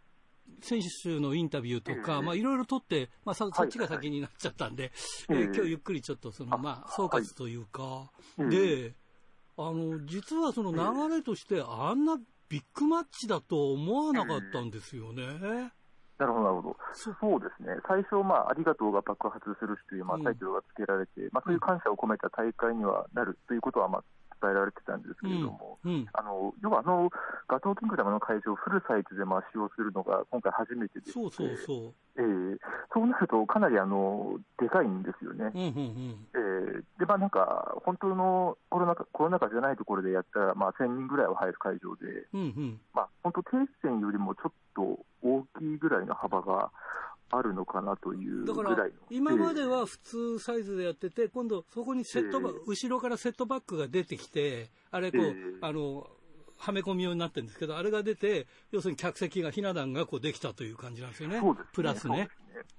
選手のインタビューとか、うんまあいろいろ取って、まあそそっちが先になっちゃったんで、えーうん。今日ゆっくりちょっとその、あまあ総括というか、うん。で、あの、実はその流れとして、あんなビッグマッチだと思わなかったんですよね。なるほど、なるほど。そう。ですね。最初、まあ、ありがとうが爆発する日という、まあうん、タイトルが付けられて、まあ、そういう感謝を込めた大会にはなるということは、まあ、伝えられてたんですけれども、うん。うん。あの、要はあの、ガトーキングダムの会場をフルサイズでまあ使用するのが今回初めてでそうそうそう。えーそうなるとかなりあの、でかいんですよね。うんうんうん。えーで、まあなんか、本当のコロナ禍、コロナ禍じゃないところでやったら、まあ1000人ぐらいは入る会場で、うんうん。まあ本当停止線よりもちょっと大きいぐらいの幅があるのかなというだからぐらいの。、今までは普通サイズでやってて、今度そこにセットバええ後ろからセットバックが出てきて、あれこう、ええあの、はめ込み用になってるんですけど、あれが出て、要するに客席が、ひな壇がこうできたという感じなんですよね。そうですねプラスね。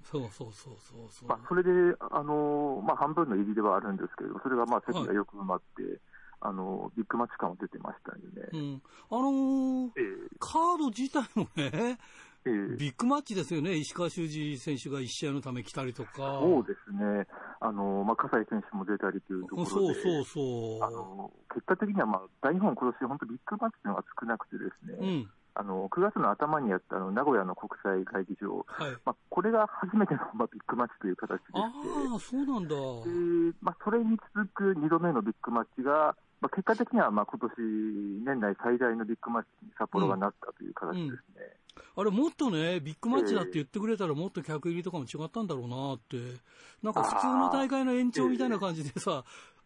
そうそうそうそうそう。まあ、それで、あのまあ、半分の入りではあるんですけど、それがまあ席がよく埋まって、あのビッグマッチ感も出てましたよね。うん。あのーええカード自体もね、ええビッグマッチですよね。石川修司選手が一試合のため来たりとか。そうですね、あのまあ、葛西選手も出たりというところで、そうそうそう。あの結果的には、まあ、大日本、今年本当、ビッグマッチのが少なくてですね、うん。あの9月の頭にやったあの名古屋の国際会議場、はい。まあ、これが初めての、まあ、ビッグマッチという形でして、ああ、そうなんだ。でまあ、それに続く2度目のビッグマッチが、まあ、結果的にはまあ今年年内最大のビッグマッチに札幌がなったという形ですね。あれ、もっとね、ビッグマッチだって言ってくれたら、もっと客入りとかも違ったんだろうなって。なんか普通の大会の延長みたいな感じでさ、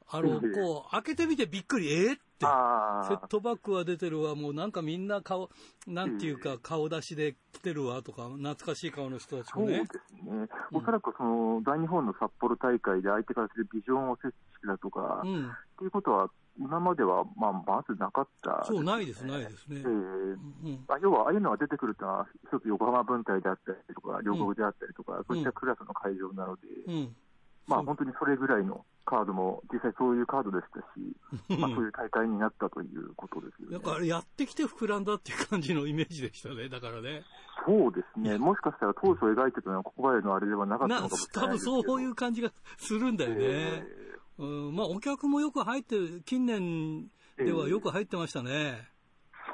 あの、ええこう、開けてみてびっくり、えーって。あセットバックは出てるわ、もうなんかみんな顔、なんていうか、顔出しで来てるわとか、懐かしい顔の人たちそうでもね。すね、おそらくその大日本の札幌大会で相手からするビジョンを設置してたとか、っうん。ていうことは、今までは、まあ、まずなかった、そう、ないです、ないですねえ。ー要は、ああいうのが出てくるというのは、一つ横浜分隊であったりとか、両国であったりとか、そういったクラスの会場なので、うん。まあ、本当にそれぐらいのカードも、実際そういうカードでしたし、まあ、そういう大会になったということですよね。なんかあれやってきて膨らんだっていう感じのイメージでしたね、だからね。そうですね、もしかしたら当初描いてたのはここまでのあれではなかったなのかもしれ多分ないですけど。そういう感じがするんだよね。えうん、まあお客もよく入ってる、近年ではよく入ってましたね。ー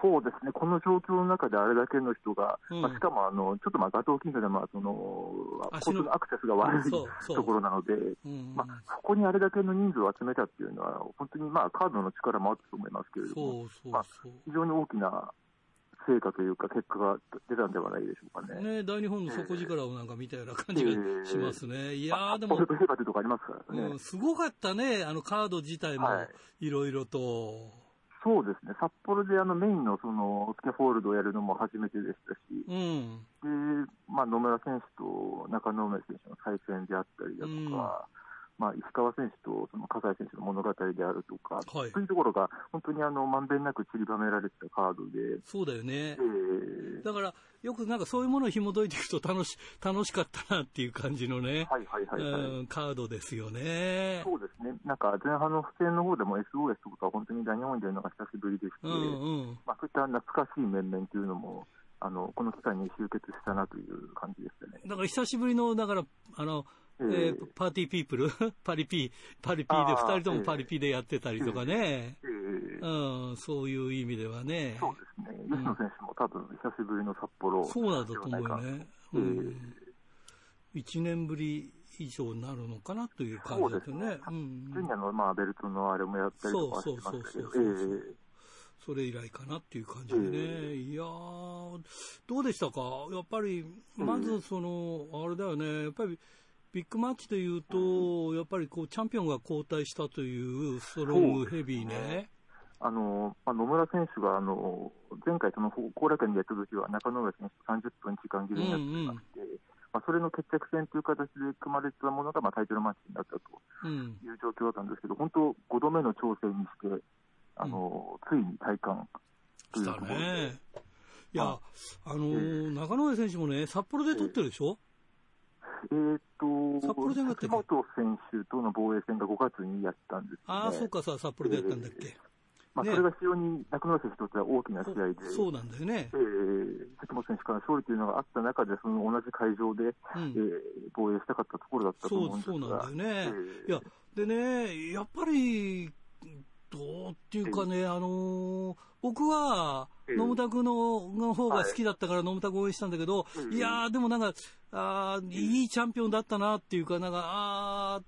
そうですね、この状況の中であれだけの人が、うんまあ、しかもあのちょっとまあガトー近所でまあその交通のアクセスが悪いところなので、うんまあ、そこにあれだけの人数を集めたっていうのは、本当にまあカードの力もあったと思いますけれども、そうそうまあ。非常に大きな成果というか、結果が出たんではないでしょうかね。ね、大日本の底力をなんか見たような感じがしますね。いやーいうとこありますからね。うん、すごかったね、あのカード自体もはいいろいろと。そうですね、札幌であのメインのそのスキャフォールドをやるのも初めてでしたし、うん。でまあ、野村選手と中野梅選手の再戦であったりだとか、まあ、石川選手とその葛西選手の物語であるとか、はいそういうところが本当にあのまんべんなく散りばめられてたカードで、そうだよねえ。ーだから、よくなんかそういうものを紐解いていくと楽し、楽しかったなっていう感じのね、はいはいはいはい。うん、カードですよね。そうですね、なんか前半の不戦の方でも SOS とか本当に大日本に出るのが久しぶりでして、うんうん。まあ、そういった懐かしい面々というのも、あのこの機会に集結したなという感じでしたね。だから久しぶりの、だから、あの、えええーパーティーピープル パリピー、パリピーで二人ともパリピーでやってたりとかね。えーうん、そういう意味ではね。そうですね、吉野選手も多分久しぶりの札幌そうなんだと思うよね。うえん。1年ぶり以上になるのかなという感じだよね。うん。ジュニアのまあベルトのあれもやったりとかそうそうそうそうえそれ以来かなっていう感じでね。えいやー、どうでしたか？やっぱり、まずその、あれだよね、やっぱり、ビッグマッチでいうと、やっぱりこう、チャンピオンが交代したというストロングヘビーね。あのまあ、野村選手があの前回、その後楽園でやった時は中野上選手と30分時間切れになっていまして、まあ、それの決着戦という形で組まれてたものが、まあ、タイトルマッチになったとうん。いう状況だったんですけど、本当、5度目の挑戦にして、あのついに体感というところで。ね。いや、まあのー中野上選手もね、札幌で取ってるでしょ？えーと、札幌じゃなくて杉本選手との防衛戦が5月にやったんです、ね、ああ、そうかさ、札幌でやったんだっけ？まあ、ねそれが非常に中野選手にとっては大きな試合で、そうなんだよねえ。ー関本選手から勝利というのがあった中で、その同じ会場で、うんえー防衛したかったところだったとそう思うんですが、そうなんだよね。えーいや、でね、やっぱり、どうっていうかね、あのー僕は、ええ野村君のの方が好きだったから野村君応援したんだけど、ええいやー、でもなんか、あーいいチャンピオンだったなっていうか、なんか、あー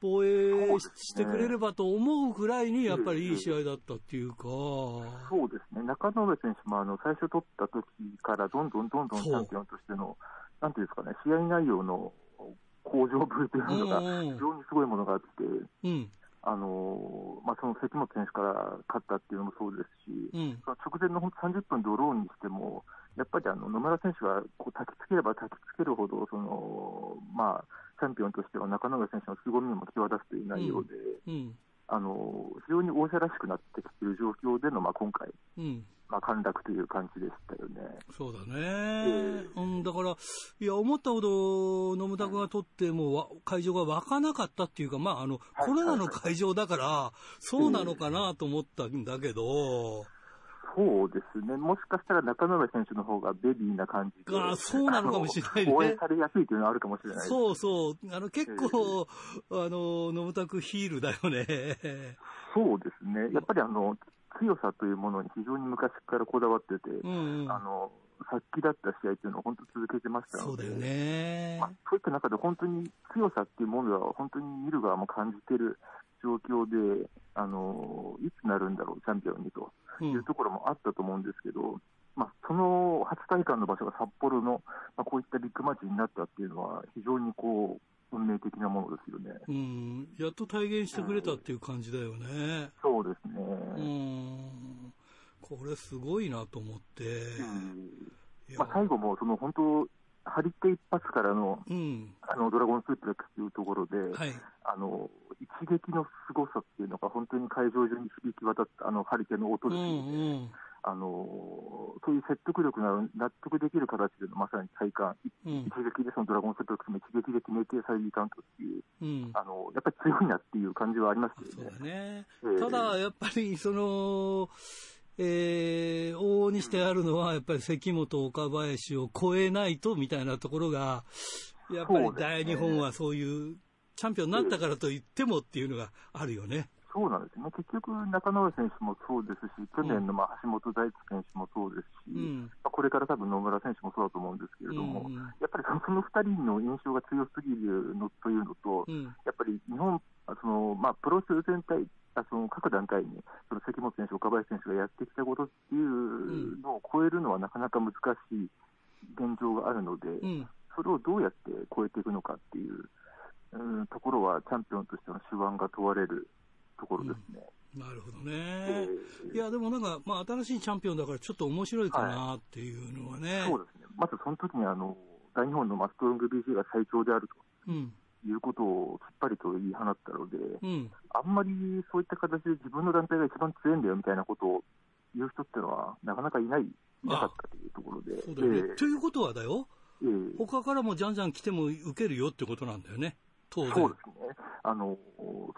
防衛してくれればと思うぐらいに、やっぱりいい試合だったっていうか、そうですね、中野上選手もあの最初取った時から、どんどんどんどんチャンピオンとしての、なんていうんですかね、試合内容の向上ぶりというのが、非常にすごいものがあって、うん、あのまあ、その関本選手から勝ったっていうのもそうですし、うん、その直前の本当30分ドローンにしても、やっぱりあの野村選手がこう焚きつければ焚きつけるほど、そのまあ、チャンピオンとしては中野上選手の凄みも際立つという内容で、うん、あの非常に王者らしくなってきている状況での、まあ、今回、うん。まあ、陥落という感じでしたよね。そうだね、えうん、だから、いや、思ったほど野村君が取ってもわ会場が湧かなかったっていうか、まあ、あの、はいコロナの会場だから、そうなのかなと思ったんだけど、そうですね、もしかしたら中野上選手の方がベビーな感じで、あそうなのかもしれないね。応援されやすいというのはあるかもしれない。ですそうそう、あの、結構、あの、野村君ヒールだよね。そうですね、やっぱりあの強さというものに非常に昔からこだわってて、うんうん。あの殺気だった試合っていうのを本当続けてましたので、そうだよね。まあ、そういった中で本当に強さっていうものは本当に見る側も感じてる状況で、あのいつなるんだろう、チャンピオンにとうん。いうところもあったと思うんですけど、まあ、その初体感の場所が札幌の、まあ、こういったビッグマッチになったっていうのは、非常にこう運命的なものですよね。うん、やっと体現してくれたっていう感じだよね。そうですね。うん、これすごいなと思って。いやまあ、最後もその本当、張り手一発からのうん、あのドラゴンスープレックスというところで、はい。あの一撃の凄さっていうのが本当に会場中に響き渡ったあの張り手の音うんですよね、うん。あのそういう説得力のある納得できる形でのまさに体感、いうん一撃でそのドラゴンスープレックスも一撃で決めてサイリーカウントっていう、うん。あのやっぱり強いなっていう感じはありましたそうよね。だね。ええただ、やっぱり、その、えー、往々にしてあるのは、やっぱり関本、岡林を超えないとみたいなところが、やっぱり大日本はそういう、チャンピオンになったからと言ってもっていうのがあるよね。そうなんですね、結局、中野選手もそうですし、去年のまあ橋本大輝選手もそうですし、うん。まあこれから多分野村選手もそうだと思うんですけれども、うんうんやっぱりそのその2人の印象が強すぎるのというのと、うん。やっぱり日本、あそのまあ、プロレス全体、あその各団体にその関本選手、岡林選手がやってきたことっていうのを超えるのはなかなか難しい現状があるので、うん。それをどうやって超えていくのかっていう、うん、ところは、チャンピオンとしての手腕が問われるところですね。なるほどえね。ーいや、でもなんか、まあ、新しいチャンピオンだからちょっと面白いかなっていうのはね。そうですね、まずその時にあの大日本のマストロング BC が最強であるうん。ということをきっぱりと言い放ったので、うん。あんまりそういった形で自分の団体が一番強いんだよみたいなことを言う人っていうのは、なかなかいない、いなかったというところで、ね。えということはだよ。えええ他からもじゃんじゃん来ても受けるよってことなんだよね。そうですね。あの、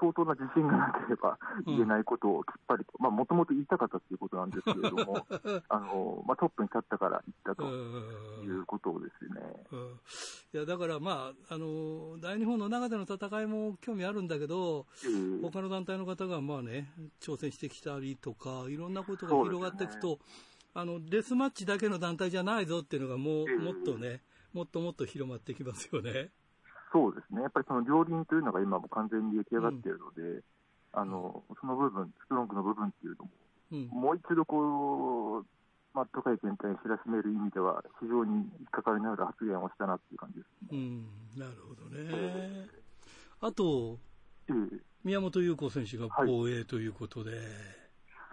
相当な自信がなければ言えないことをきっぱりと、まあもともと言いたかったということなんですけれども、あのまあ、トップに立ったから言ったということですね。うん。いやだから、まあ、あの大日本の中での戦いも興味あるんだけど、ええ。他の団体の方がまあ、ね、挑戦してきたりとか、いろんなことが広がっていくと、あのデスマッチだけの団体じゃないぞっていうのがもう、ええ。もっとね、もっともっと広まってきますよね。そうですね、やっぱりその両輪というのが今も完全に出来上がっているので、あのその部分、ストロングの部分っていうのも、うん。もう一度こう、まあ、都会全体に知らしめる意味では、非常に引っかかりのある発言をしたなっていう感じですうね。ん、なるほどね。あと、ええ。宮本優子選手が防衛ということで、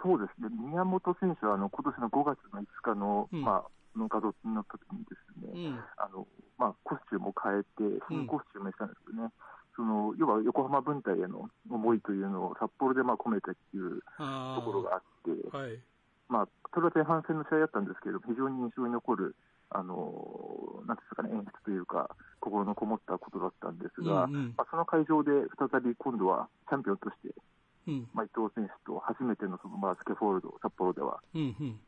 そうですね、宮本選手はあの今年の5月の5日の,、うん。まあ、の画像の時にですね、うん、あのまあ、コスチュームを変えて、新コスチュームにしたんですけどね、その要は横浜分隊への思いというのを札幌でまあ込めたっていうあところがあって、あ、はい、まあ、それは前半戦の試合だったんですけれども、非常に印象に残る、あのなんですかね、演出というか、心のこもったことだったんですが、うんうん。まあ、その会場で再び今度はチャンピオンとして、うん、まあ、伊藤選手と初めてのその、まあ、スケフォールド、札幌では、うん、うん、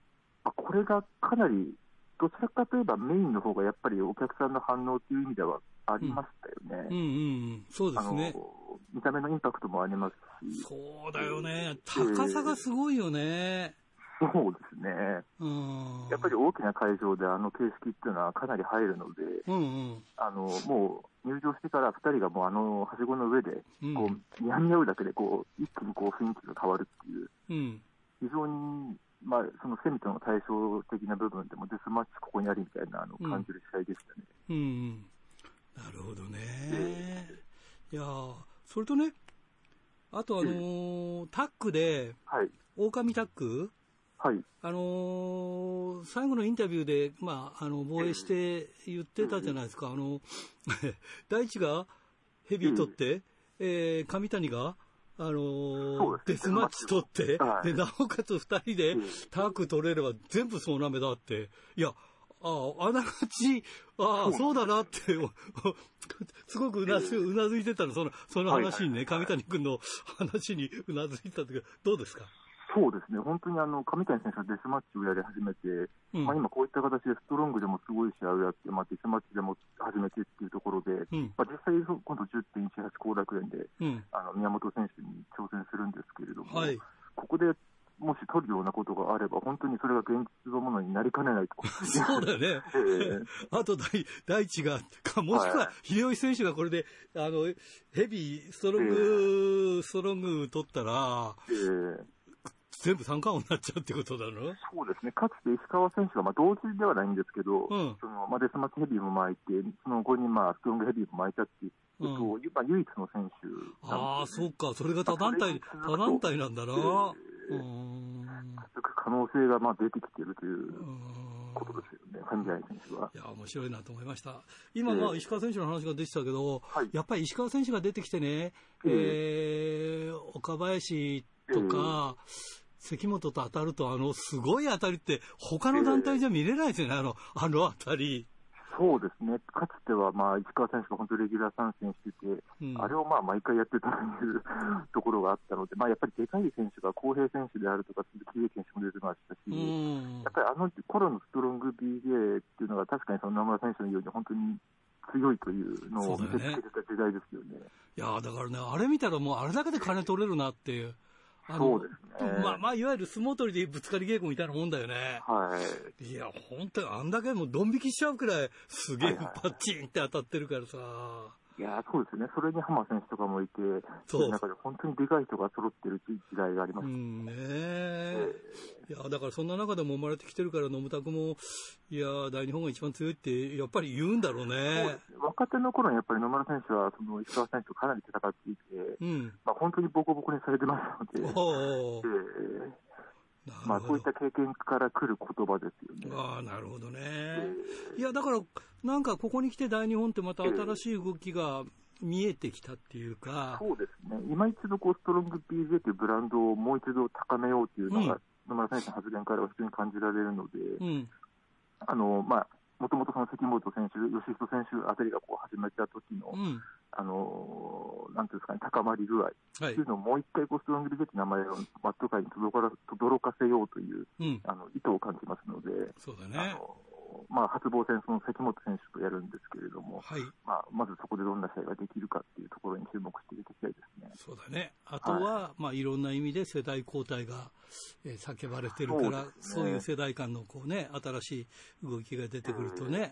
まあ、これがかなり、どちらかといえばメインの方がやっぱりお客さんの反応という意味ではありましたよね。うん、うん、そうであのすね。見た目のインパクトもありますし、そうだよね。高さがすごいよね。そうですね。うん。やっぱり大きな会場であの形式っていうのはかなり入るので、うんうん。あのもう入場してから2人がもうあのはしごの上でうんこう、にゃみ合うだけでこう一気にこう雰囲気が変わるっていう、うん。非常に、まあ、そのセミとの対照的な部分でもデスマッチここにありみたいなあのうん感じる試合でしたね。うんうん。なるほどね。いやーそれとね、あとあのータックで、はい、狼タック？はい、あのー最後のインタビューで、まあ、あの、防衛して言ってたじゃないですか。あの、大地がヘビー取って、えー上谷が、あのーデスマッチ取って、はい。で、なおかつ二人でうん。タック取れれば全部そうなめだって。いや、ああ、あながち、ああ、そうだなって、お すごくうなずうなずいてたの、その、その話にね、上谷君の話にうなずいたというか、どうですか？そうですね、本当にあの上谷選手がデスマッチをやり始めて、うんまあ、今こういった形でストロングでもすごい試合をやって、まあ、デスマッチでも始めてっていうところで、うんまあ、実際、今度10.18後楽園でうん。あの宮本選手に挑戦するんですけれども、はい。ここでもし取るようなことがあれば、本当にそれが現実のものになりかねないと。そうだよね。ええあと大、大地が、かもしくははい秀吉選手がこれで、あの、ヘビー、ストロング、ストロング取ったら、ええ全部三冠王になっちゃうってことだろ？そうですね、かつて石川選手が、まあ、同時ではないんですけど、うん。そのまあ、デスマッチヘビーも巻いて、その後に、まあ、ストロングヘビーも巻いたっていう、うん。とまあ、唯一の選手ね。ああ、そうか。それが他団体、他団体なんだな。うーん。可能性がまあ出てきているということですよね、選手は。いや、面白いなと思いました。今、まあ、ええ。石川選手の話が出てたけど、はい。やっぱり石川選手が出てきてね、えー岡林とか、関本と当たると、あの、すごい当たりって、他の団体じゃ見れないですよね、あの、あの当たり。そうですね、かつてはまあ石川選手が本当にレギュラー参戦してて、うんあれをまあ毎回やってたというところがあったので、まあ、やっぱりでかい選手が公平選手であるとか、鈴木英選手も出てましたし、うんやっぱりあの頃のストロング BJ っていうのが、確かにその野村選手のように、本当に強いというのを見せつけてた時代ですよね。いやだからね、あれ見たらもうあれだけで金取れるなっていう。そうですねまあ、まあ、いわゆる相撲取りでぶつかり稽古みたいなもんだよね。はいいや、本当にあんだけもうドン引きしちゃうくらい、すげえはいはいはいパッチンって当たってるからさ。いやーそうですね、それに浜選手とかもいて、そうの中で本当にでかい人が揃ってる時代がありました。うんねえ。いや、だからそんな中でも生まれてきてるから、野村拓も、いや、大日本が一番強いって、やっぱり言うんだろうねで。すね若手の頃にやっぱり野村選手はその石川選手とかなり戦っていて、うん。まあ、本当にボコボコにされてましたので、おーえーなまあ、そういった経験から来る言葉ですよね。ああ、なるほどね。えいや、だから、なんかここに来て大日本ってまた新しい動きが見えてきたっていうか、そうですね、今一度こうストロング BJ というブランドをもう一度高めようというのが、うん野村選手の発言からは非常に感じられるので、うん。あのまあ、もともとその関本選手、吉人選手あたりがこう始めた時の、うん。あのなんていうんですかね、高まり具合はっていいう。のをもう一回こうストロング BJ という名前をマット界に届から轟かせようといううん。あの意図を感じますので、そうだあね。のまあ、初防戦、その関本選手とやるんですけれども、はい。まあ、まずそこでどんな試合ができるかっていうところに注目していただきたいですね。そうだね。あとは、まあ、いろんな意味で世代交代が、えー叫ばれてるから、そういう世代間のこうね、新しい動きが出てくるとね、面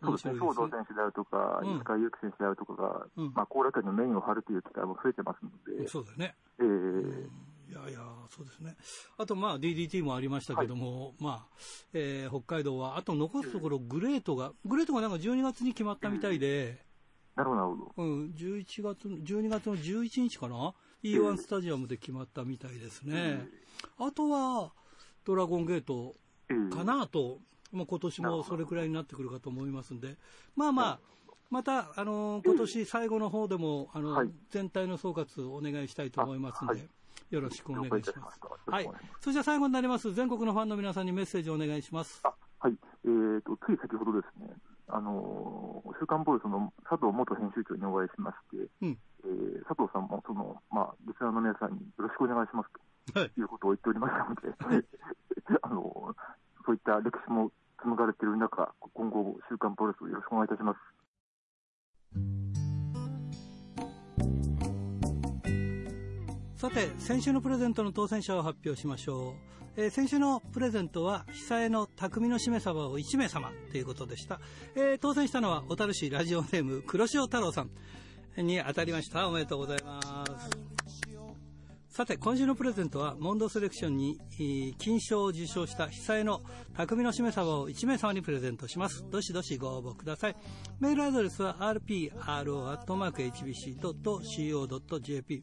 そうですね、白いですね。兵藤選手であるとか、うん。石川祐希選手であるとかが、うんまあ、後楽園のメインを張るという機会も増えてますので、そうだね。えーいやいや、そうですね。あと、まあ、DDT もありましたけども、まあ、えー北海道は、あと残すところ、グレートが、グレートがなんか12月に決まったみたいで、なるほど。うん、11月の、12月の11日かな ?E1 スタジアムで決まったみたいですね。あとは、ドラゴンゲートえーかなと、まあ、今年もそれくらいになってくるかと思いますんで、まあまあ、また、あのー今年最後の方でも、あの、はい全体の総括をお願いしたいと思いますんで、あはいよろしくお願いしま。ます。はい。それじゃあ最後になります。全国のファンの皆さんにメッセージをお願いします。あはい、えーと、つい先ほどですね、あのー週刊ボイスの佐藤元編集長にお会いしまして、うん。えー佐藤さんもその、まあ、リスナーの皆さんによろしくお願いしますとはい。いうことを言っておりましたので、あのそういった歴史も紡がれている中、今後、週刊プロレスをよろしくお願いいたします。さて、先週のプレゼントの当選者を発表しましょう。えー先週のプレゼントは、久江の匠のしめ鯖を1名様ということでした。えー当選したのは、小樽市ラジオネーム、黒潮太郎さんに当たりました。おめでとうございます。さて、今週のプレゼントは、モンドセレクションに、金賞を受賞した久江の匠のしめ鯖を1名様にプレゼントします。どしどしご応募ください。メールアドレスは rpro.hbc.co.jp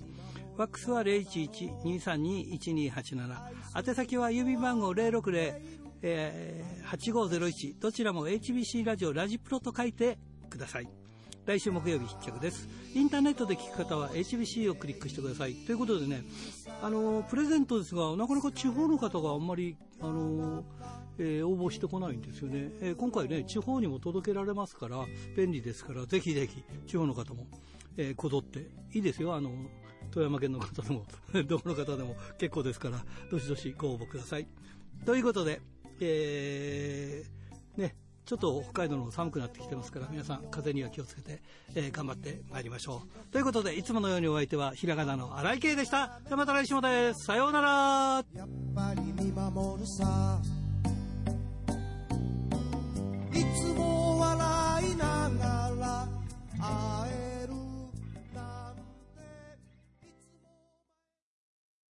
ファックスは011-232-1287宛先は郵便番号060、えー8501どちらも HBC ラジオラジプロと書いてください。来週木曜日必着です。インターネットで聞く方は HBC をクリックしてください。ということでね、あのプレゼントですが、なかなか地方の方があんまり、あのえー応募してこないんですよね、えー今回ね、地方にも届けられますから、便利ですから、ぜひぜひ、地方の方も、えーこぞって、いいですよ、あの、富山県の方でも、どこの方でも結構ですから、どしどしご応募ください。ということで、えーね、ちょっと北海道の寒くなってきてますから皆さん風には気をつけて、えー、頑張ってまいりましょう。ということでいつものようにお相手はひらがなの荒井圭でした。じゃまた来週もです。さようなら。やっぱり見守るさ。いつも笑いながら会え